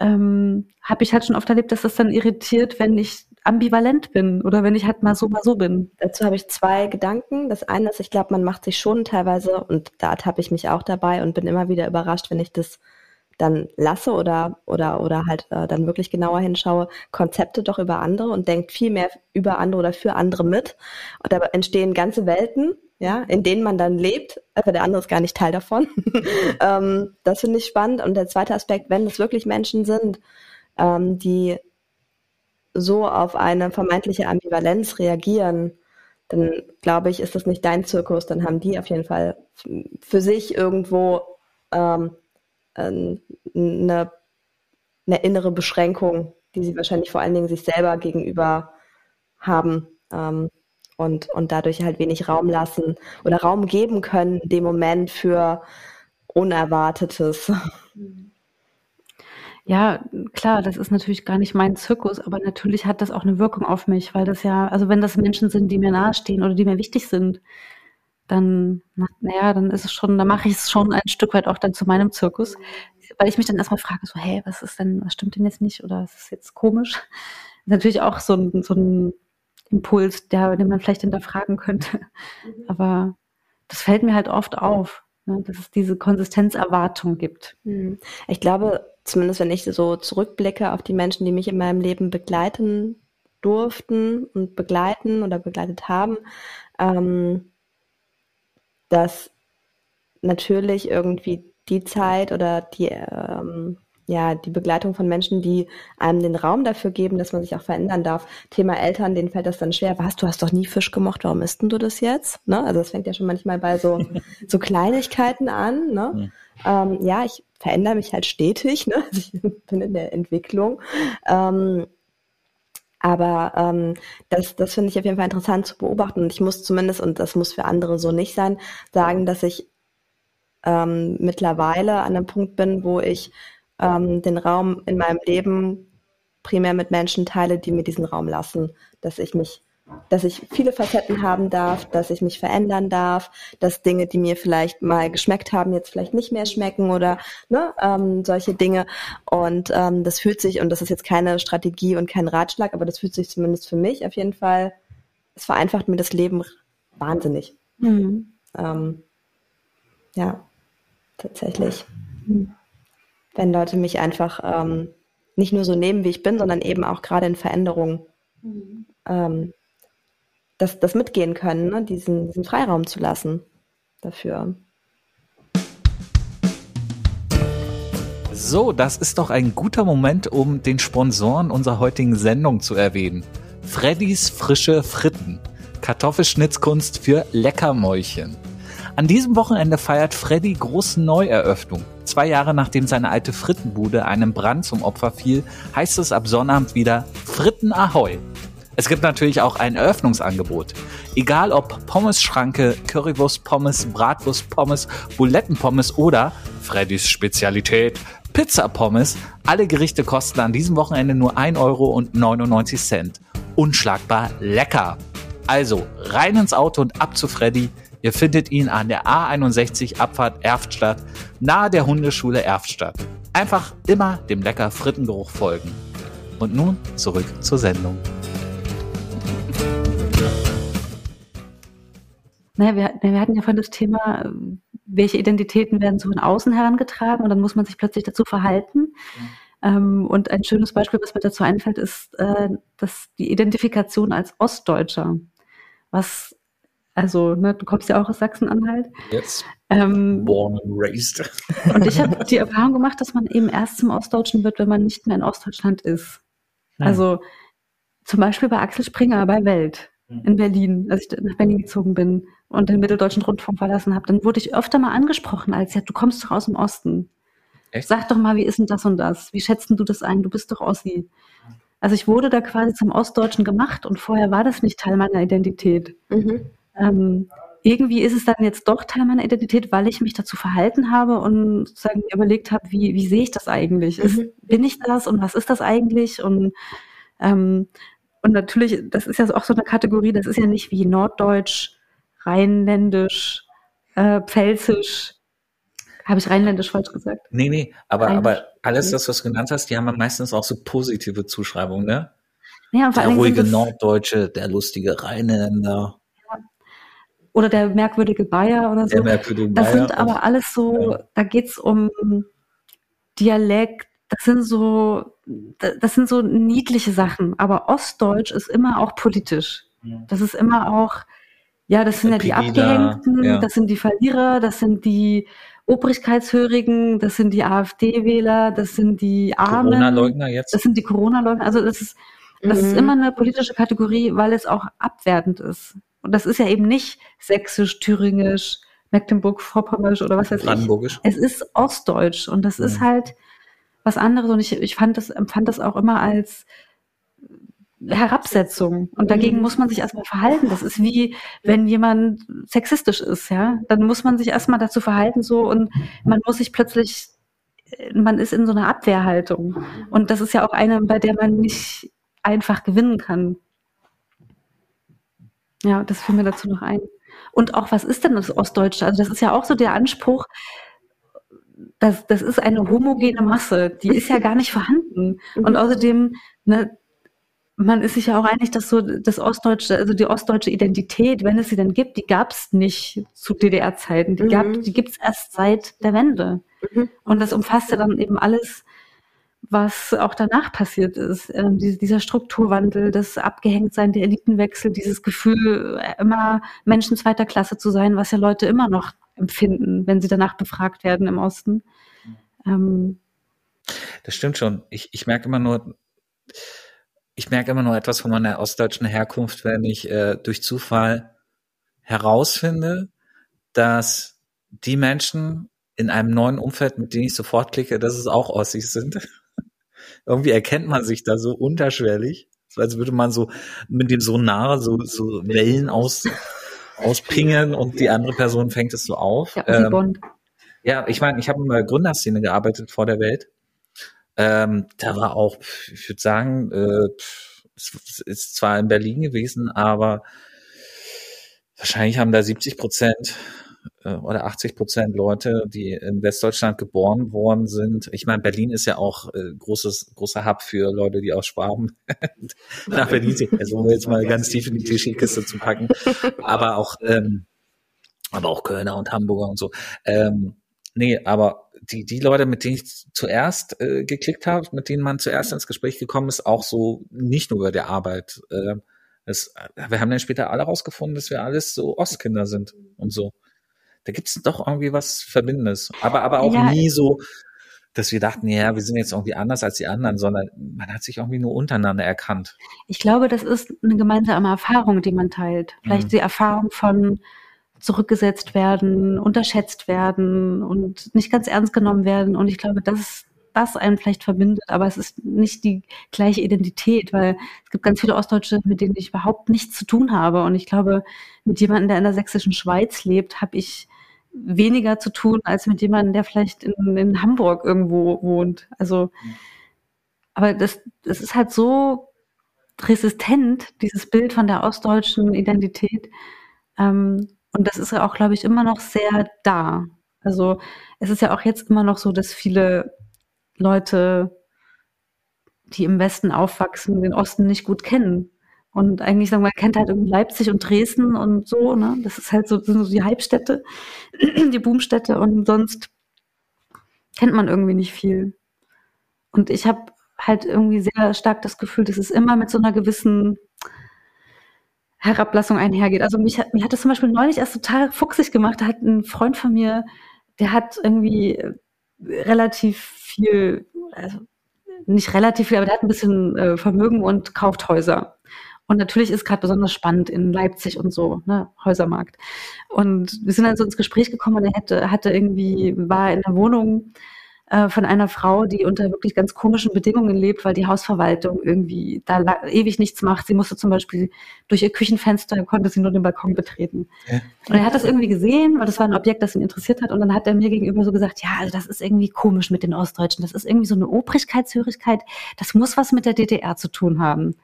S2: ähm, habe ich halt schon oft erlebt, dass das dann irritiert, wenn ich ambivalent bin oder wenn ich halt mal so, mal so bin.
S3: Dazu habe ich zwei Gedanken. Das eine ist, ich glaube, man macht sich schon teilweise, und da ertappe ich mich auch dabei und bin immer wieder überrascht, wenn ich das dann lasse oder, oder, oder halt äh, dann wirklich genauer hinschaue, Konzepte doch über andere und denkt viel mehr über andere oder für andere mit. Und da entstehen ganze Welten, ja, in denen man dann lebt, aber der andere ist gar nicht Teil davon. <laughs> ähm, das finde ich spannend. Und der zweite Aspekt, wenn es wirklich Menschen sind, ähm, die so auf eine vermeintliche Ambivalenz reagieren, dann glaube ich, ist das nicht dein Zirkus, dann haben die auf jeden Fall für sich irgendwo ähm, eine, eine innere Beschränkung, die sie wahrscheinlich vor allen Dingen sich selber gegenüber haben ähm, und, und dadurch halt wenig Raum lassen oder Raum geben können, in dem Moment für Unerwartetes.
S2: Ja, klar, das ist natürlich gar nicht mein Zirkus, aber natürlich hat das auch eine Wirkung auf mich, weil das ja, also wenn das Menschen sind, die mir nahestehen oder die mir wichtig sind, dann, na- naja, dann ist es schon, dann mache ich es schon ein Stück weit auch dann zu meinem Zirkus, weil ich mich dann erstmal frage, so, hey, was ist denn, was stimmt denn jetzt nicht oder ist es jetzt komisch? Natürlich auch so ein, so ein Impuls, der, den man vielleicht hinterfragen könnte, aber das fällt mir halt oft auf, ne, dass es diese Konsistenzerwartung gibt.
S3: Hm. Ich glaube, zumindest wenn ich so zurückblicke auf die Menschen, die mich in meinem Leben begleiten durften und begleiten oder begleitet haben, ähm, dass natürlich irgendwie die Zeit oder die, ähm, ja, die Begleitung von Menschen, die einem den Raum dafür geben, dass man sich auch verändern darf. Thema Eltern, denen fällt das dann schwer. Was, du hast doch nie Fisch gemocht, warum isst denn du das jetzt? Ne? Also das fängt ja schon manchmal bei so, <laughs> so Kleinigkeiten an. Ne? Ähm, ja, ich verändere mich halt stetig. Ne? <laughs> Also ich bin in der Entwicklung. Ähm, aber ähm, das, das finde ich auf jeden Fall interessant zu beobachten. Und ich muss zumindest, und das muss für andere so nicht sein, sagen, dass ich ähm, mittlerweile an einem Punkt bin, wo ich ähm, den Raum in meinem Leben primär mit Menschen teile, die mir diesen Raum lassen, dass ich mich, dass ich viele Facetten haben darf, dass ich mich verändern darf, dass Dinge, die mir vielleicht mal geschmeckt haben, jetzt vielleicht nicht mehr schmecken oder ne, ähm, solche Dinge. Und ähm, das fühlt sich, und das ist jetzt keine Strategie und kein Ratschlag, aber das fühlt sich zumindest für mich auf jeden Fall, es vereinfacht mir das Leben wahnsinnig.
S2: Mhm.
S3: Ähm, ja, tatsächlich. Wenn Leute mich einfach ähm, nicht nur so nehmen, wie ich bin, sondern eben auch gerade in Veränderungen ähm, das, das mitgehen können, ne? diesen, diesen Freiraum zu lassen dafür.
S1: So, das ist doch ein guter Moment, um den Sponsoren unserer heutigen Sendung zu erwähnen. Freddys frische Fritten. Kartoffelschnitzkunst für Leckermäulchen. An diesem Wochenende feiert Freddy große Neueröffnung. Zwei Jahre nachdem seine alte Frittenbude einem Brand zum Opfer fiel, heißt es ab Sonnabend wieder Fritten Ahoi. Es gibt natürlich auch ein Eröffnungsangebot. Egal ob Pommes-Schranke, Currywurst-Pommes, Bratwurst-Pommes, Buletten-Pommes oder Freddys Spezialität Pizza-Pommes, alle Gerichte kosten an diesem Wochenende nur 1,99 Euro. Unschlagbar lecker. Also rein ins Auto und ab zu Freddy. Ihr findet ihn an der A61 Abfahrt Erftstadt, nahe der Hundeschule Erftstadt. Einfach immer dem lecker Frittengeruch folgen. Und nun zurück zur Sendung.
S2: Naja, wir, wir hatten ja vorhin das Thema, welche Identitäten werden so von außen herangetragen und dann muss man sich plötzlich dazu verhalten. Ähm, und ein schönes Beispiel, was mir dazu einfällt, ist äh, dass die Identifikation als Ostdeutscher. was, also, ne, du kommst ja auch aus Sachsen-Anhalt.
S1: Jetzt
S2: Ähm,
S1: born and raised. <laughs>
S2: und ich habe die Erfahrung gemacht, dass man eben erst zum Ostdeutschen wird, wenn man nicht mehr in Ostdeutschland ist.
S1: Hm.
S2: Also zum Beispiel bei Axel Springer bei Welt. In Berlin, als ich nach Berlin gezogen bin und den Mitteldeutschen Rundfunk verlassen habe, dann wurde ich öfter mal angesprochen als ja, du kommst doch aus dem Osten.
S1: Echt?
S2: Sag doch mal, wie ist denn das und das? Wie schätzt denn du das ein? Du bist doch Ossi. Also ich wurde da quasi zum Ostdeutschen gemacht und vorher war das nicht Teil meiner Identität.
S3: Mhm.
S2: Ähm, irgendwie ist es dann jetzt doch Teil meiner Identität, weil ich mich dazu verhalten habe und sozusagen mir überlegt habe, wie, wie sehe ich das eigentlich? Ist,
S3: Mhm.
S2: bin ich das und was ist das eigentlich? Und, ähm, und natürlich, das ist ja auch so eine Kategorie, das ist ja nicht wie Norddeutsch, Rheinländisch, äh, Pfälzisch. Habe ich Rheinländisch falsch gesagt?
S1: Nee, nee, aber, aber alles das, was du genannt hast, die haben ja meistens auch so positive Zuschreibungen, ne?
S2: Ja,
S1: Der ruhige
S2: es-
S1: Norddeutsche, der lustige Rheinländer,
S2: oder der merkwürdige Bayer oder so.
S1: der merkwürdige
S2: Das
S1: Bayer.
S2: sind aber alles so, da geht's um Dialekt, das sind so, da- das sind so niedliche Sachen. Aber Ostdeutsch ist immer auch politisch. Das ist immer auch, ja, das sind ja die Abgehängten,
S1: ja.
S2: das sind die Verlierer, das sind die Obrigkeitshörigen, das sind die AfD-Wähler, das sind die Armen,
S1: Corona-Leugner jetzt.
S2: das sind die Corona-Leugner. Also das ist, das ist
S3: Mhm.
S2: immer eine politische Kategorie, weil es auch abwertend ist. Und das ist ja eben nicht sächsisch, thüringisch, Mecklenburg-Vorpommersch oder was weiß ich.
S1: Brandenburgisch.
S2: Es ist Ostdeutsch und das ist
S1: Mhm.
S2: halt was anderes und ich, ich fand das, empfand das auch immer als Herabsetzung. Und dagegen
S3: Mhm.
S2: muss man sich erstmal verhalten. Das ist wie, wenn jemand sexistisch ist, ja. Dann muss man sich erstmal dazu verhalten, so, und man muss sich plötzlich, äh, man ist in so einer Abwehrhaltung. Und das ist ja auch eine, bei der man nicht einfach gewinnen kann. Ja, das fiel mir dazu noch ein. Und auch, was ist denn das Ostdeutsche? Also, das ist ja auch so der Anspruch, das, das ist eine homogene Masse, die ist ja gar nicht vorhanden. Und außerdem, ne, man ist sich ja auch einig, dass so das Ostdeutsche, also die ostdeutsche Identität, wenn es sie denn gibt, die gab es nicht zu DDR-Zeiten. Die,
S3: Mhm.
S2: gab, die gibt es erst seit der Wende.
S3: Mhm.
S2: Und das umfasst ja dann eben alles, was auch danach passiert ist. Ähm, die, dieser Strukturwandel, das Abgehängtsein, der Elitenwechsel, dieses Gefühl, äh, immer Menschen zweiter Klasse zu sein, was ja Leute immer noch empfinden, wenn sie danach befragt werden im Osten. Ähm,
S1: Das stimmt schon. Ich, ich merke immer nur, ich merke immer nur etwas von meiner ostdeutschen Herkunft, wenn ich äh, durch Zufall herausfinde, dass die Menschen in einem neuen Umfeld, mit denen ich sofort klicke, dass es auch Ossis sind. <laughs> Irgendwie erkennt man sich da so unterschwellig. Als würde man so mit dem Sonar so, so Wellen aus, auspingen und die andere Person fängt es so auf.
S2: ja,
S1: Ähm,
S2: Bond.
S1: ja, ich meine, ich habe in der Gründerszene gearbeitet vor der Welt. Ähm, da war auch, ich würde sagen, äh, es ist zwar in Berlin gewesen, aber wahrscheinlich haben da 70 Prozent äh, oder 80 Prozent Leute, die in Westdeutschland geboren worden sind. Ich meine, Berlin ist ja auch äh, großes, großer Hub für Leute, die aus Schwaben <laughs> nach Berlin ziehen. Also um jetzt mal ganz tief in die Klischeekiste zu packen. Aber auch, ähm, aber auch Kölner und Hamburger und so. Ähm, nee, aber die, die Leute, mit denen ich zuerst äh, geklickt habe, mit denen man zuerst ins Gespräch gekommen ist, auch so nicht nur über der Arbeit. Äh, es, wir haben dann später alle rausgefunden, dass wir alles so Ostkinder sind und so. Da gibt's doch irgendwie was Verbindendes. Aber, aber auch
S2: Ja.
S1: nie so, dass wir dachten, ja, wir sind jetzt irgendwie anders als die anderen, sondern man hat sich irgendwie nur untereinander erkannt.
S2: Ich glaube, das ist eine gemeinsame Erfahrung, die man teilt. Vielleicht
S1: Mhm.
S2: die Erfahrung von zurückgesetzt werden, unterschätzt werden und nicht ganz ernst genommen werden. Und ich glaube, dass das einen vielleicht verbindet, aber es ist nicht die gleiche Identität, weil es gibt ganz viele Ostdeutsche, mit denen ich überhaupt nichts zu tun habe. Und ich glaube, mit jemandem, der in der sächsischen Schweiz lebt, habe ich weniger zu tun als mit jemandem, der vielleicht in, in Hamburg irgendwo wohnt. Also, aber das, das ist halt so resistent, dieses Bild von der ostdeutschen Identität. Ähm, und das ist ja auch, glaube ich, immer noch sehr da. Also es ist ja auch jetzt immer noch so, dass viele Leute, die im Westen aufwachsen, den Osten nicht gut kennen. Und eigentlich sagen wir, man kennt halt irgendwie Leipzig und Dresden und so, ne? Das ist halt so, sind so die Halbstädte, <clears throat> die Boomstädte und sonst kennt man irgendwie nicht viel. Und ich habe halt irgendwie sehr stark das Gefühl, dass es immer mit so einer gewissen Herablassung einhergeht. Also mich hat, mich hat das zum Beispiel neulich erst total fuchsig gemacht. Da hat ein Freund von mir, der hat irgendwie äh, relativ viel, also nicht relativ viel, aber der hat ein bisschen äh, Vermögen und kauft Häuser. Und natürlich ist gerade besonders spannend in Leipzig und so, ne, Häusermarkt. Und wir sind dann so ins Gespräch gekommen und er hätte, hatte irgendwie, war in der Wohnung äh, von einer Frau, die unter wirklich ganz komischen Bedingungen lebt, weil die Hausverwaltung irgendwie da ewig nichts macht. Sie musste zum Beispiel durch ihr Küchenfenster, konnte sie nur den Balkon betreten. Ja. Und er hat das irgendwie gesehen, weil das war ein Objekt, das ihn interessiert hat. Und dann hat er mir gegenüber so gesagt, ja, also das ist irgendwie komisch mit den Ostdeutschen. Das ist irgendwie so eine Obrigkeitshörigkeit. Das muss was mit der DDR zu tun haben.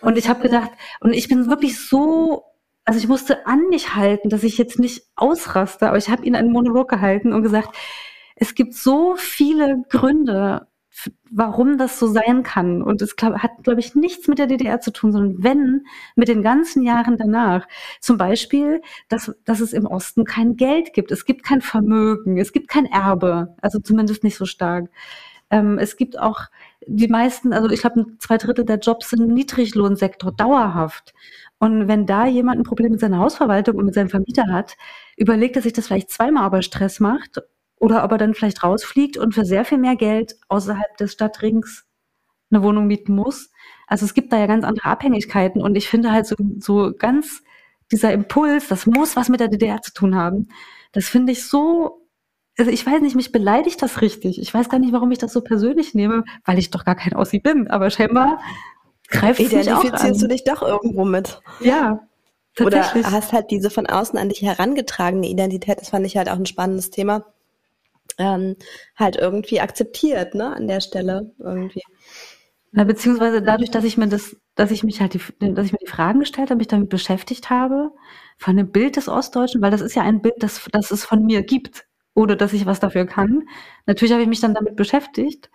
S2: Und ich habe gedacht, und ich bin wirklich so also ich musste an mich halten, dass ich jetzt nicht ausraste, aber ich habe ihn einen Monolog gehalten und gesagt, es gibt so viele Gründe, warum das so sein kann. Und es hat, glaube ich, nichts mit der DDR zu tun, sondern wenn mit den ganzen Jahren danach. Zum Beispiel, dass, dass es im Osten kein Geld gibt. Es gibt kein Vermögen. Es gibt kein Erbe. Also zumindest nicht so stark. Ähm, es gibt auch die meisten, also ich glaube, zwei Drittel der Jobs sind im Niedriglohnsektor dauerhaft. Und wenn da jemand ein Problem mit seiner Hausverwaltung und mit seinem Vermieter hat, überlegt er sich das vielleicht zweimal, ob er Stress macht oder ob er dann vielleicht rausfliegt und für sehr viel mehr Geld außerhalb des Stadtrings eine Wohnung mieten muss. Also es gibt da ja ganz andere Abhängigkeiten und ich finde halt so, so ganz dieser Impuls, das muss was mit der DDR zu tun haben. Das finde ich so, also ich weiß nicht, mich beleidigt das richtig. Ich weiß gar nicht, warum ich das so persönlich nehme, weil ich doch gar kein Ossi bin. Aber scheinbar greift es mich auch
S3: Identifizierst du dich doch irgendwo mit?
S2: Ja.
S3: Oder hast halt diese von außen an dich herangetragene Identität. Das fand ich halt auch ein spannendes Thema ähm, halt irgendwie akzeptiert, ne, an der Stelle irgendwie.
S2: Na, beziehungsweise dadurch, dass ich mir das, dass ich mich halt die, dass ich mir die Fragen gestellt habe, mich damit beschäftigt habe, von dem Bild des Ostdeutschen, weil das ist ja ein Bild, das, das es von mir gibt, oder dass ich was dafür kann. Natürlich habe ich mich dann damit beschäftigt.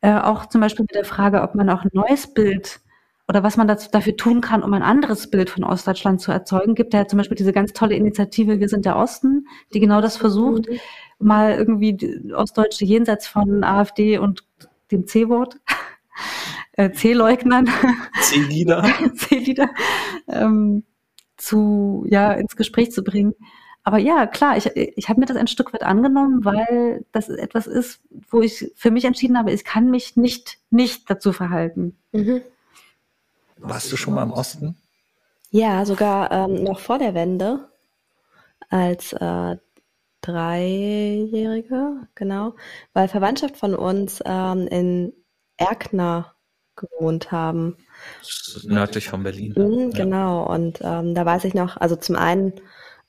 S2: Äh, auch zum Beispiel mit der Frage, ob man auch ein neues Bild oder was man dazu, dafür tun kann, um ein anderes Bild von Ostdeutschland zu erzeugen. Gibt ja zum Beispiel diese ganz tolle Initiative Wir sind der Osten, die genau das versucht. Mhm mal irgendwie Ostdeutsche jenseits von AfD und dem C-Wort, <laughs> äh, C-Leugnern, <laughs>
S1: C-Lieder, <laughs>
S2: C-Lieder ähm, zu, ja, ins Gespräch zu bringen. Aber ja, klar, ich, ich habe mir das ein Stück weit angenommen, weil das etwas ist, wo ich für mich entschieden habe, ich kann mich nicht, nicht dazu verhalten. Mhm.
S1: Warst du schon mal im Osten?
S3: Ja, sogar ähm, noch vor der Wende, als äh, Dreijährige, genau, weil Verwandtschaft von uns ähm, in Erkner gewohnt haben.
S1: Nördlich von Berlin.
S3: Mhm, genau, und ähm, da weiß ich noch, also zum einen,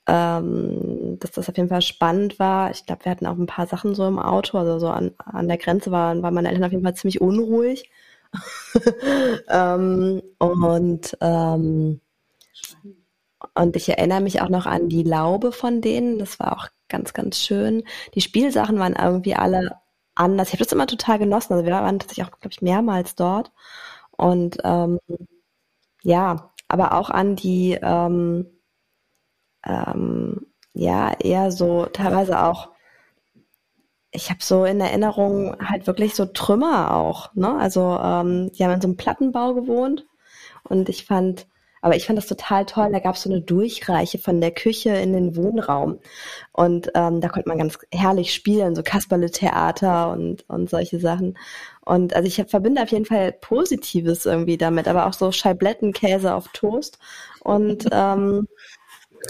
S3: ähm, dass das auf jeden Fall spannend war. Ich glaube, wir hatten auch ein paar Sachen so im Auto, also so an, an der Grenze waren, waren meine Eltern auf jeden Fall ziemlich unruhig. <laughs> ähm, und ähm, und ich erinnere mich auch noch an die Laube von denen. Das war auch ganz, ganz schön. Die Spielsachen waren irgendwie alle anders. Ich habe das immer total genossen. Also wir waren tatsächlich auch, glaube ich, mehrmals dort. Und ähm, ja, aber auch an die, ähm, ähm, ja, eher so teilweise auch, ich habe so in Erinnerung halt wirklich so Trümmer auch. Ne? Also ähm, die haben in so einem Plattenbau gewohnt und ich fand aber ich fand das total toll. Da gab es so eine Durchreiche von der Küche in den Wohnraum. Und ähm, da konnte man ganz herrlich spielen, so Kasperle-Theater und, und solche Sachen. Und also ich verbinde auf jeden Fall Positives irgendwie damit, aber auch so Scheiblettenkäse auf Toast. Und <laughs> ähm,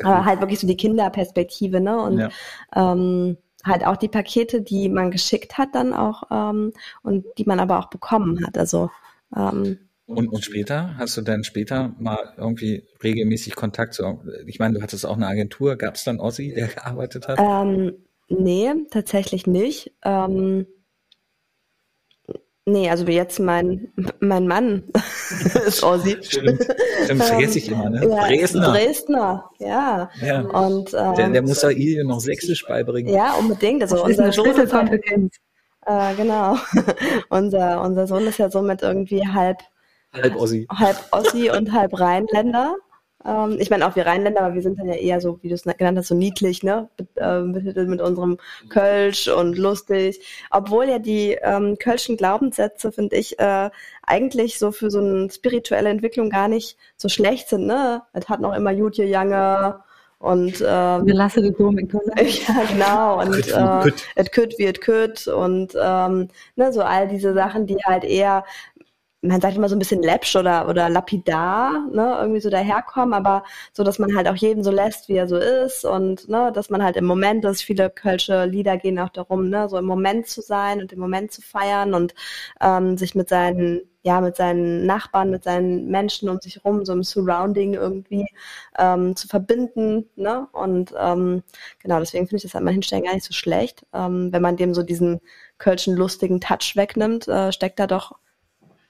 S3: aber halt wirklich so die Kinderperspektive, ne? Und ja. ähm, halt auch die Pakete, die man geschickt hat dann auch ähm, und die man aber auch bekommen hat. Also ähm,
S1: und, und später? Hast du denn später mal irgendwie regelmäßig Kontakt zu, ich meine, du hattest auch eine Agentur, gab es dann Ossi, der gearbeitet hat?
S3: Ähm, nee, tatsächlich nicht. Ähm, nee, also jetzt mein, mein Mann <laughs> ist Ossi.
S1: Stimmt, Stimmt vergesse ich immer, ne?
S3: Ja,
S1: Dresdner.
S3: Dresdner, ja.
S1: ja.
S3: Und, ähm,
S1: der, der muss ja ihr noch Sächsisch beibringen.
S3: Ja, unbedingt. Also
S2: das unser Schlüsselkompetenz.
S3: Äh, genau. <laughs> unser, unser Sohn ist ja somit irgendwie halb
S1: Halb Ossi.
S3: Halb Ossi und halb Rheinländer. Ähm, ich meine, auch wir Rheinländer, aber wir sind dann ja eher so, wie du es genannt hast, so niedlich, ne? Mit, äh, mit, unserem Kölsch und lustig. Obwohl ja die ähm, Kölschen Glaubenssätze, finde ich, äh, eigentlich so für so eine spirituelle Entwicklung gar nicht so schlecht sind, ne? Es hat noch immer Jutje Jange und ähm,
S2: Wir lassen die Dom in Köln. <laughs>
S3: ja, genau. Und
S1: Kütt,
S3: äh, et kütt wie et kütt und ähm, ne, so all diese Sachen, die halt eher, man sagt immer so ein bisschen läppsch oder, oder lapidar, ne, irgendwie so daherkommen, aber so, dass man halt auch jeden so lässt, wie er so ist und ne, dass man halt im Moment, dass viele kölsche Lieder gehen auch darum, ne, so im Moment zu sein und im Moment zu feiern und ähm, sich mit seinen ja, mit seinen Nachbarn, mit seinen Menschen um sich rum, so im Surrounding irgendwie ähm, zu verbinden. Ne? Und ähm, genau, deswegen finde ich das an manchen Stellen gar nicht so schlecht. Ähm, wenn man dem so diesen kölschen lustigen Touch wegnimmt, äh, steckt da doch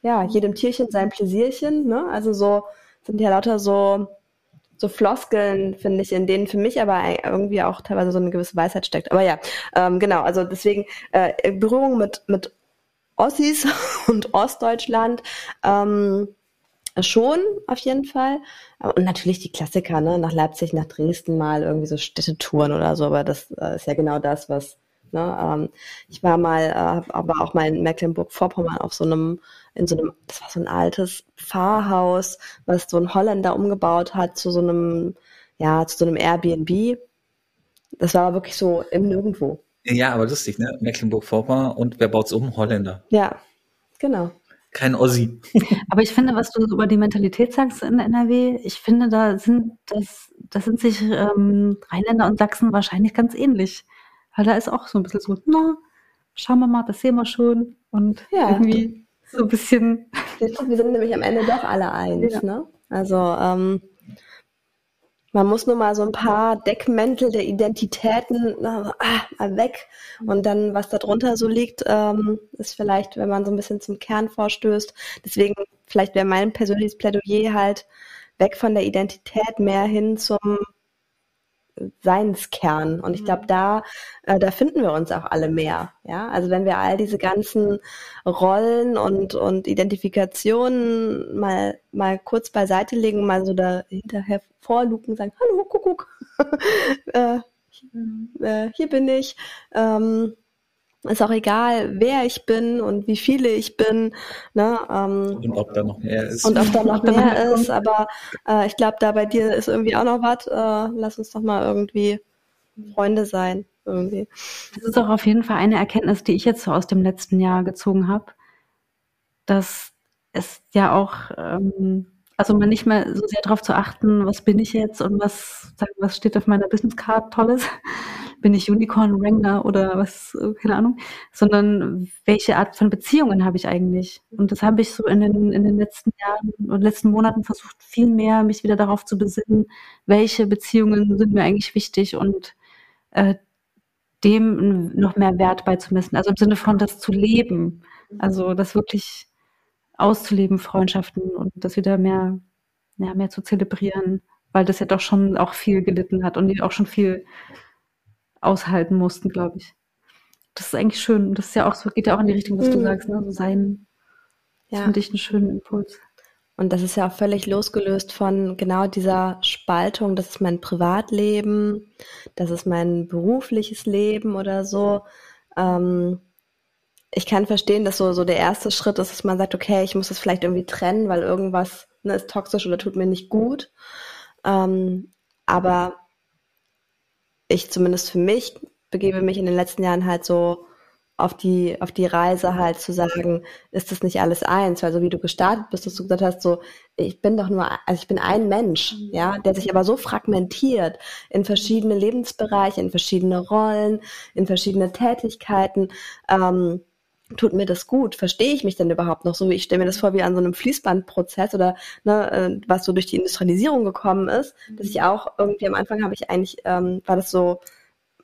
S3: ja jedem Tierchen sein Pläsierchen. Ne? Also so sind ja lauter so so Floskeln, finde ich, in denen für mich aber irgendwie auch teilweise so eine gewisse Weisheit steckt. Aber ja, ähm, genau, also deswegen äh, Berührung mit, mit Ossis <laughs> und Ostdeutschland ähm, schon auf jeden Fall. Und natürlich die Klassiker, ne? Nach Leipzig, nach Dresden mal irgendwie so Städtetouren oder so, aber das äh, ist ja genau das, was. Ne? Ähm, ich war mal, äh, aber auch mal in Mecklenburg-Vorpommern auf so einem, in so einem, das war so ein altes Pfarrhaus, was so ein Holländer umgebaut hat zu so einem, ja, zu so einem Airbnb. Das war wirklich so im Nirgendwo.
S1: Ja, aber lustig, ne? Mecklenburg-Vorpommern und wer baut's um? Holländer.
S3: Ja, genau.
S1: Kein Ossi. <laughs>
S2: Aber ich finde, was du über die Mentalität sagst in NRW, ich finde, da sind das, das sind sich ähm, Rheinländer und Sachsen wahrscheinlich ganz ähnlich. Weil da ist auch so ein bisschen so, na, schauen wir mal, das sehen wir schon. Und
S3: Ja.
S2: irgendwie so ein bisschen,
S3: Wir sind nämlich am Ende doch alle eins,
S2: Ja.
S3: ne? Also ähm, man muss nur mal so ein paar Deckmäntel der Identitäten na, ah, mal weg und dann, was da drunter so liegt, ähm, ist vielleicht, wenn man so ein bisschen zum Kern vorstößt. Deswegen, vielleicht wäre mein persönliches Plädoyer halt weg von der Identität mehr hin zum Seinskern. Und ich glaube, da, äh, da finden wir uns auch alle mehr. Ja, also wenn wir all diese ganzen Rollen und, und Identifikationen mal, mal kurz beiseite legen, mal so da hinterher vorluken, sagen, hallo, Kuckuck, <laughs> äh, äh, hier bin ich. Ähm, ist auch egal, wer ich bin und wie viele ich bin. Ne? Ähm,
S1: Und ob da noch mehr ist.
S3: und ob da noch mehr ist, aber äh, ich glaube, da bei dir ist irgendwie auch noch was. Äh, lass uns doch mal irgendwie Freunde sein. Irgendwie.
S2: das ist auch auf jeden Fall eine Erkenntnis, die ich jetzt so aus dem letzten Jahr gezogen habe, dass es ja auch, ähm, also man nicht mehr so sehr darauf zu achten, was bin ich jetzt und was, sagen, was steht auf meiner Business Card Tolles, <laughs> bin ich Unicorn Wrangler oder was, keine Ahnung, sondern welche Art von Beziehungen habe ich eigentlich? Und das habe ich so in den, in den letzten Jahren und letzten Monaten versucht, viel mehr mich wieder darauf zu besinnen, welche Beziehungen sind mir eigentlich wichtig und äh, dem noch mehr Wert beizumessen. Also im Sinne von das zu leben. Also das wirklich auszuleben, Freundschaften und das wieder mehr, ja, mehr zu zelebrieren, weil das ja doch schon auch viel gelitten hat und die auch schon viel aushalten mussten, glaube ich. Das ist eigentlich schön. Und das ist ja auch so, geht ja auch in die Richtung, was du
S3: Mhm.
S2: sagst, ne? So sein. Das
S3: Ja.
S2: finde ich einen schönen Impuls.
S3: Und das ist ja auch völlig losgelöst von genau dieser Spaltung, das ist mein Privatleben, das ist mein berufliches Leben oder so. Ähm, ich kann verstehen, dass so, so der erste Schritt ist, dass man sagt, okay, ich muss das vielleicht irgendwie trennen, weil irgendwas ne, ist toxisch oder tut mir nicht gut. Ähm, aber ich zumindest für mich begebe mich in den letzten Jahren halt so auf die, auf die Reise halt zu sagen, ist das nicht alles eins? Weil so wie du gestartet bist, dass du gesagt hast, so, ich bin doch nur, also ich bin ein Mensch, ja, der sich aber so fragmentiert in verschiedene Lebensbereiche, in verschiedene Rollen, in verschiedene Tätigkeiten. Ähm, tut mir das gut? Verstehe ich mich denn überhaupt noch so? Ich stelle mir das vor wie an so einem Fließbandprozess oder ne, äh, was so durch die Industrialisierung gekommen ist, dass ich auch irgendwie am Anfang habe ich eigentlich, ähm, war das so,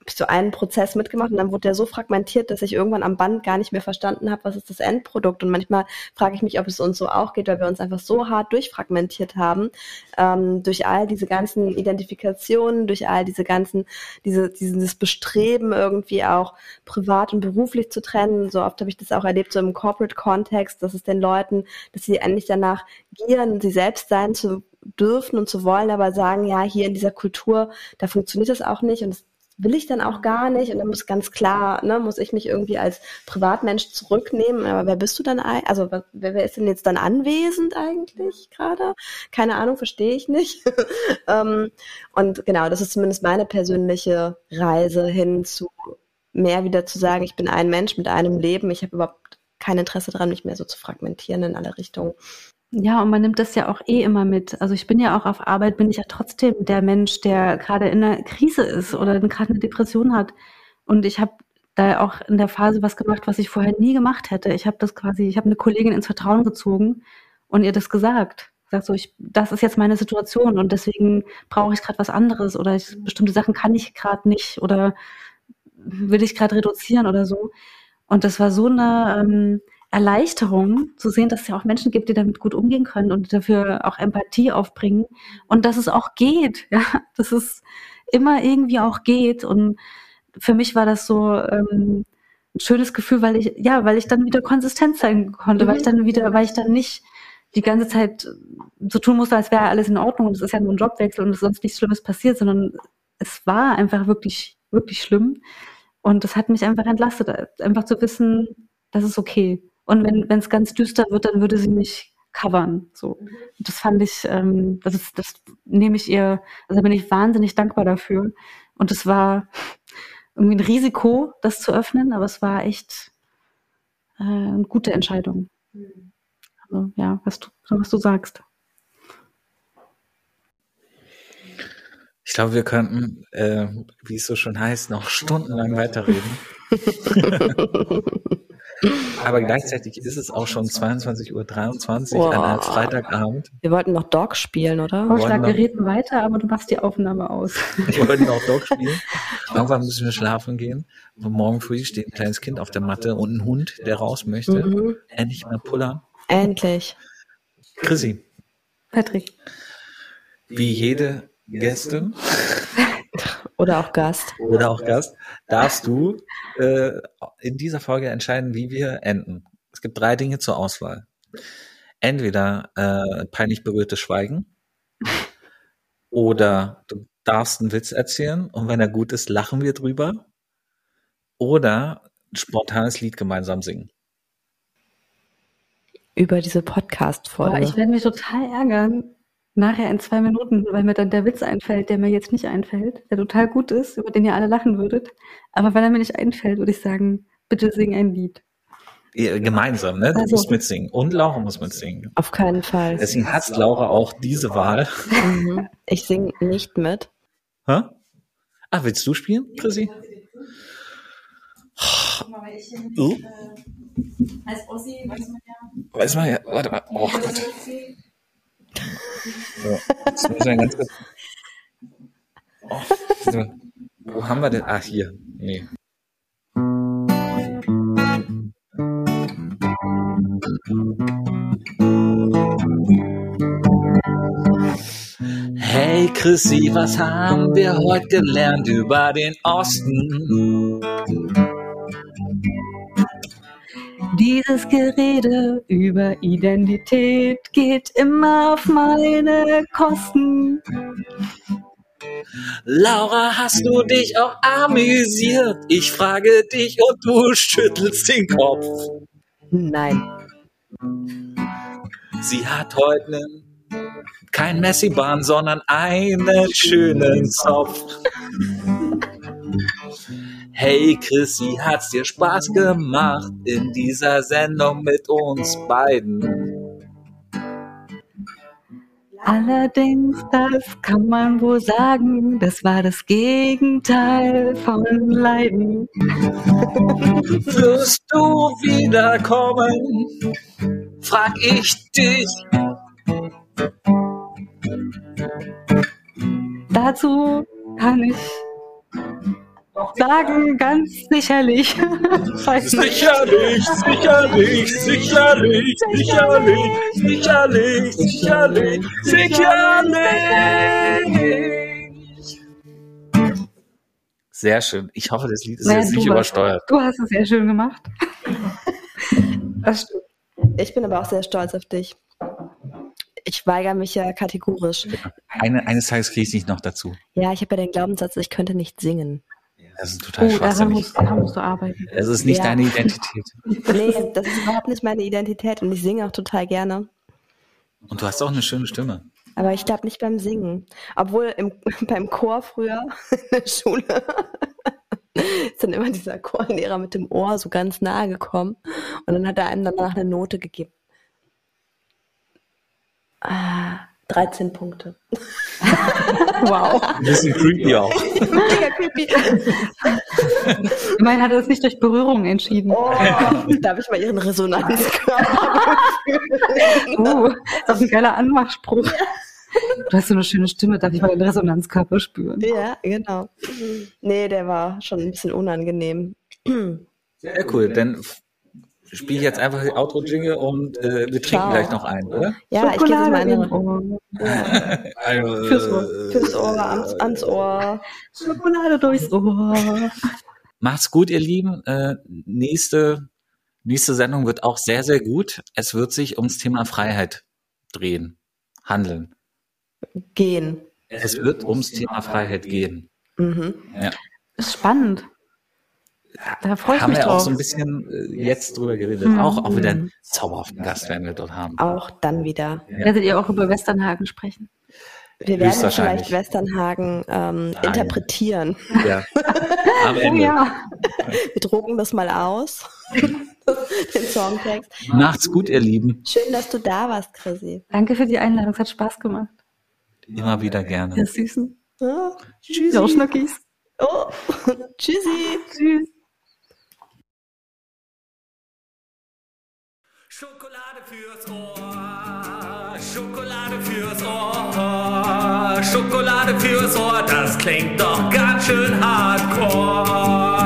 S3: so einen Prozess mitgemacht und dann wurde der so fragmentiert, dass ich irgendwann am Band gar nicht mehr verstanden habe, was ist das Endprodukt. Und manchmal frage ich mich, ob es uns so auch geht, weil wir uns einfach so hart durchfragmentiert haben, ähm, durch all diese ganzen Identifikationen, durch all diese ganzen, diese, dieses Bestreben irgendwie auch privat und beruflich zu trennen. So oft habe ich das auch erlebt, so im Corporate-Kontext, dass es den Leuten, dass sie endlich danach gieren, sie selbst sein zu dürfen und zu wollen, aber sagen, ja, hier in dieser Kultur, da funktioniert das auch nicht und das will ich dann auch gar nicht und dann muss ganz klar, ne, muss ich mich irgendwie als Privatmensch zurücknehmen. Aber wer bist du dann? Also wer, wer ist denn jetzt dann anwesend eigentlich gerade? Keine Ahnung, verstehe ich nicht. <laughs> ähm, und genau, das ist zumindest meine persönliche Reise hin zu mehr wieder zu sagen, ich bin ein Mensch mit einem Leben. Ich habe überhaupt kein Interesse daran, mich mehr so zu fragmentieren in alle Richtungen.
S2: Ja, und man nimmt das ja auch eh immer mit. Also ich bin ja auch auf Arbeit, bin ich ja trotzdem der Mensch, der gerade in einer Krise ist oder gerade eine Depression hat. Und ich habe da auch in der Phase was gemacht, was ich vorher nie gemacht hätte. Ich habe das quasi, ich habe eine Kollegin ins Vertrauen gezogen und ihr das gesagt. Gesagt so, ich, das ist jetzt meine Situation und deswegen brauche ich gerade was anderes oder ich, bestimmte Sachen kann ich gerade nicht oder will ich gerade reduzieren oder so. Und das war so eine ähm, Erleichterung zu sehen, dass es ja auch Menschen gibt, die damit gut umgehen können und dafür auch Empathie aufbringen und dass es auch geht, ja, <laughs> dass es immer irgendwie auch geht und für mich war das so ähm, ein schönes Gefühl, weil ich ja, weil ich dann wieder konsistent sein konnte, mhm. weil ich dann wieder, weil ich dann nicht die ganze Zeit so tun musste, als wäre alles in Ordnung und es ist ja nur ein Jobwechsel und es ist sonst nichts Schlimmes passiert, sondern es war einfach wirklich wirklich schlimm und das hat mich einfach entlastet, einfach zu wissen, das ist okay. Und wenn es ganz düster wird, dann würde sie mich covern. So. Das fand ich, ähm, das, ist, das nehme ich ihr, also bin ich wahnsinnig dankbar dafür. Und es war irgendwie ein Risiko, das zu öffnen, aber es war echt äh, eine gute Entscheidung. Also ja, was du, was du sagst.
S1: Ich glaube, wir könnten, äh, wie es so schon heißt, noch stundenlang weiterreden. <laughs> <laughs> Aber gleichzeitig ist es auch schon 22.23 Uhr an einem Freitagabend.
S3: Wir wollten noch Dog spielen, oder?
S2: Vorschlag, wir reden weiter, aber du machst die Aufnahme aus. <laughs>
S1: Wir wollten auch Dog spielen. <laughs> Irgendwann müssen wir schlafen gehen. Und morgen früh steht ein kleines Kind auf der Matte und ein Hund, der raus möchte. Mhm. Endlich mal pullern.
S3: Endlich.
S1: Chrissy.
S2: Patrick.
S1: Wie jede Gästin
S3: oder auch Gast.
S1: Oder auch Gast. Darfst du äh, in dieser Folge entscheiden, wie wir enden. Es gibt drei Dinge zur Auswahl. Entweder äh, peinlich berührtes Schweigen oder du darfst einen Witz erzählen und wenn er gut ist, lachen wir drüber oder ein spontanes Lied gemeinsam singen.
S3: Über diese Podcast-Folge.
S2: Ich werde mich total ärgern, nachher in zwei Minuten, weil mir dann der Witz einfällt, der mir jetzt nicht einfällt, der total gut ist, über den ihr alle lachen würdet. Aber wenn er mir nicht einfällt, würde ich sagen, bitte sing ein Lied.
S1: Ja, gemeinsam, ne? Du also, musst mitsingen. Und Laura muss mitsingen.
S3: Auf keinen Fall.
S1: Deswegen hat Laura auch diese Wahl.
S3: Mhm. Ich singe nicht mit.
S1: Hä? Ah, willst du spielen, Chrissy?
S2: Uh. Als Ossi weiß man
S1: ja. Weiß man ja. Warte mal. Oh Gott. So, jetzt müssen wir ganz. Oh. Wo haben wir denn? Ah, hier. Nee. Hey Chrissy, was haben wir heute gelernt über den Osten?
S2: Dieses Gerede über Identität geht immer auf meine Kosten.
S1: Laura, hast du dich auch amüsiert? Ich frage dich und du schüttelst den Kopf.
S3: Nein.
S1: Sie hat heute kein Messi-Bahn, sondern einen schönen Zopf. Hey Chrissy, hat's dir Spaß gemacht in dieser Sendung mit uns beiden?
S2: Allerdings, das kann man wohl sagen, das war das Gegenteil von Leiden. <laughs>
S1: Wirst du wiederkommen? Frag ich dich.
S2: Dazu kann ich sagen, ganz sicherlich. <laughs>
S1: sicherlich, sicherlich, sicherlich, sicherlich, sicherlich, sicherlich, sicherlich. Sehr schön. Ich hoffe, das Lied ist jetzt nicht übersteuert.
S2: Du hast es sehr schön gemacht. <laughs>
S3: Ich bin aber auch sehr stolz auf dich. Ich ich weigere mich ja kategorisch.
S1: Eine, eines Tages kriege ich dich noch dazu.
S3: Ja, ich habe ja den Glaubenssatz, ich könnte nicht singen.
S1: Das ist total
S2: Oh, daran musst, daran musst du arbeiten.
S1: Es ist nicht
S3: Ja.
S1: deine Identität. <laughs>
S3: Nee, das ist überhaupt nicht meine Identität und ich singe auch total gerne.
S1: Und du hast auch eine schöne Stimme.
S3: Aber ich glaube nicht beim Singen. Obwohl im, <laughs> beim Chor früher <laughs> in der Schule ist dann immer dieser Chorlehrer mit dem Ohr so ganz nahe gekommen und dann hat er einem danach eine Note gegeben. Ah, 13 Punkte. <laughs>
S2: Wow.
S1: Ein bisschen creepy auch.
S3: Mega creepy.
S2: Immerhin hat er es nicht durch Berührung entschieden.
S3: Oh, <laughs> darf ich mal ihren Resonanzkörper
S2: Oh, <laughs> ist auch ein geiler Anmachspruch. Du hast so eine schöne Stimme, darf ich mal den Resonanzkörper spüren?
S3: Ja, genau. Nee, der war schon ein bisschen unangenehm.
S1: Sehr cool. Dann spiele ich jetzt einfach die Outro-Jingle und äh, wir trinken
S3: Ciao.
S1: gleich noch ein, oder?
S3: Ja, ich gehe jetzt mal eine
S2: Ohr.
S1: Also, <laughs>
S2: Fürs Ohr.
S3: fürs Ohr, ans, ans Ohr.
S2: Schokolade durchs Ohr.
S1: Macht's gut, ihr Lieben. Äh, nächste, nächste Sendung wird auch sehr, sehr gut. Es wird sich ums Thema Freiheit drehen, handeln.
S3: Gehen.
S1: Es wird ums Thema Freiheit gehen.
S3: Mhm.
S1: Ja.
S2: Ist spannend. Da freue ich
S1: haben
S2: mich
S1: wir auch
S2: drauf.
S1: so ein bisschen äh, jetzt drüber geredet.
S2: Mhm.
S1: Auch, auch wieder einen zauberhaften Gast werden wir dort haben.
S3: Auch dann wieder.
S2: Werdet ihr auch über Westernhagen sprechen?
S3: Wir werden vielleicht Westernhagen ähm,
S1: Nein.
S3: interpretieren.
S1: Ja. <laughs> Am
S2: Oh
S1: Ende.
S2: ja.
S3: Wir drucken das mal aus. <laughs> Den Songtext.
S1: Macht's gut, ihr Lieben.
S3: Schön, dass du da warst, Chrissy.
S2: Danke für die Einladung. Es hat Spaß gemacht.
S1: Immer wieder gerne.
S2: Ihr Süßen.
S3: Oh,
S2: Ja, Schnuckis.
S3: oh. <laughs> Tschüssi.
S2: Tschüss.
S4: Schokolade fürs Ohr, Schokolade fürs Ohr, Schokolade fürs Ohr, das klingt doch ganz schön hardcore.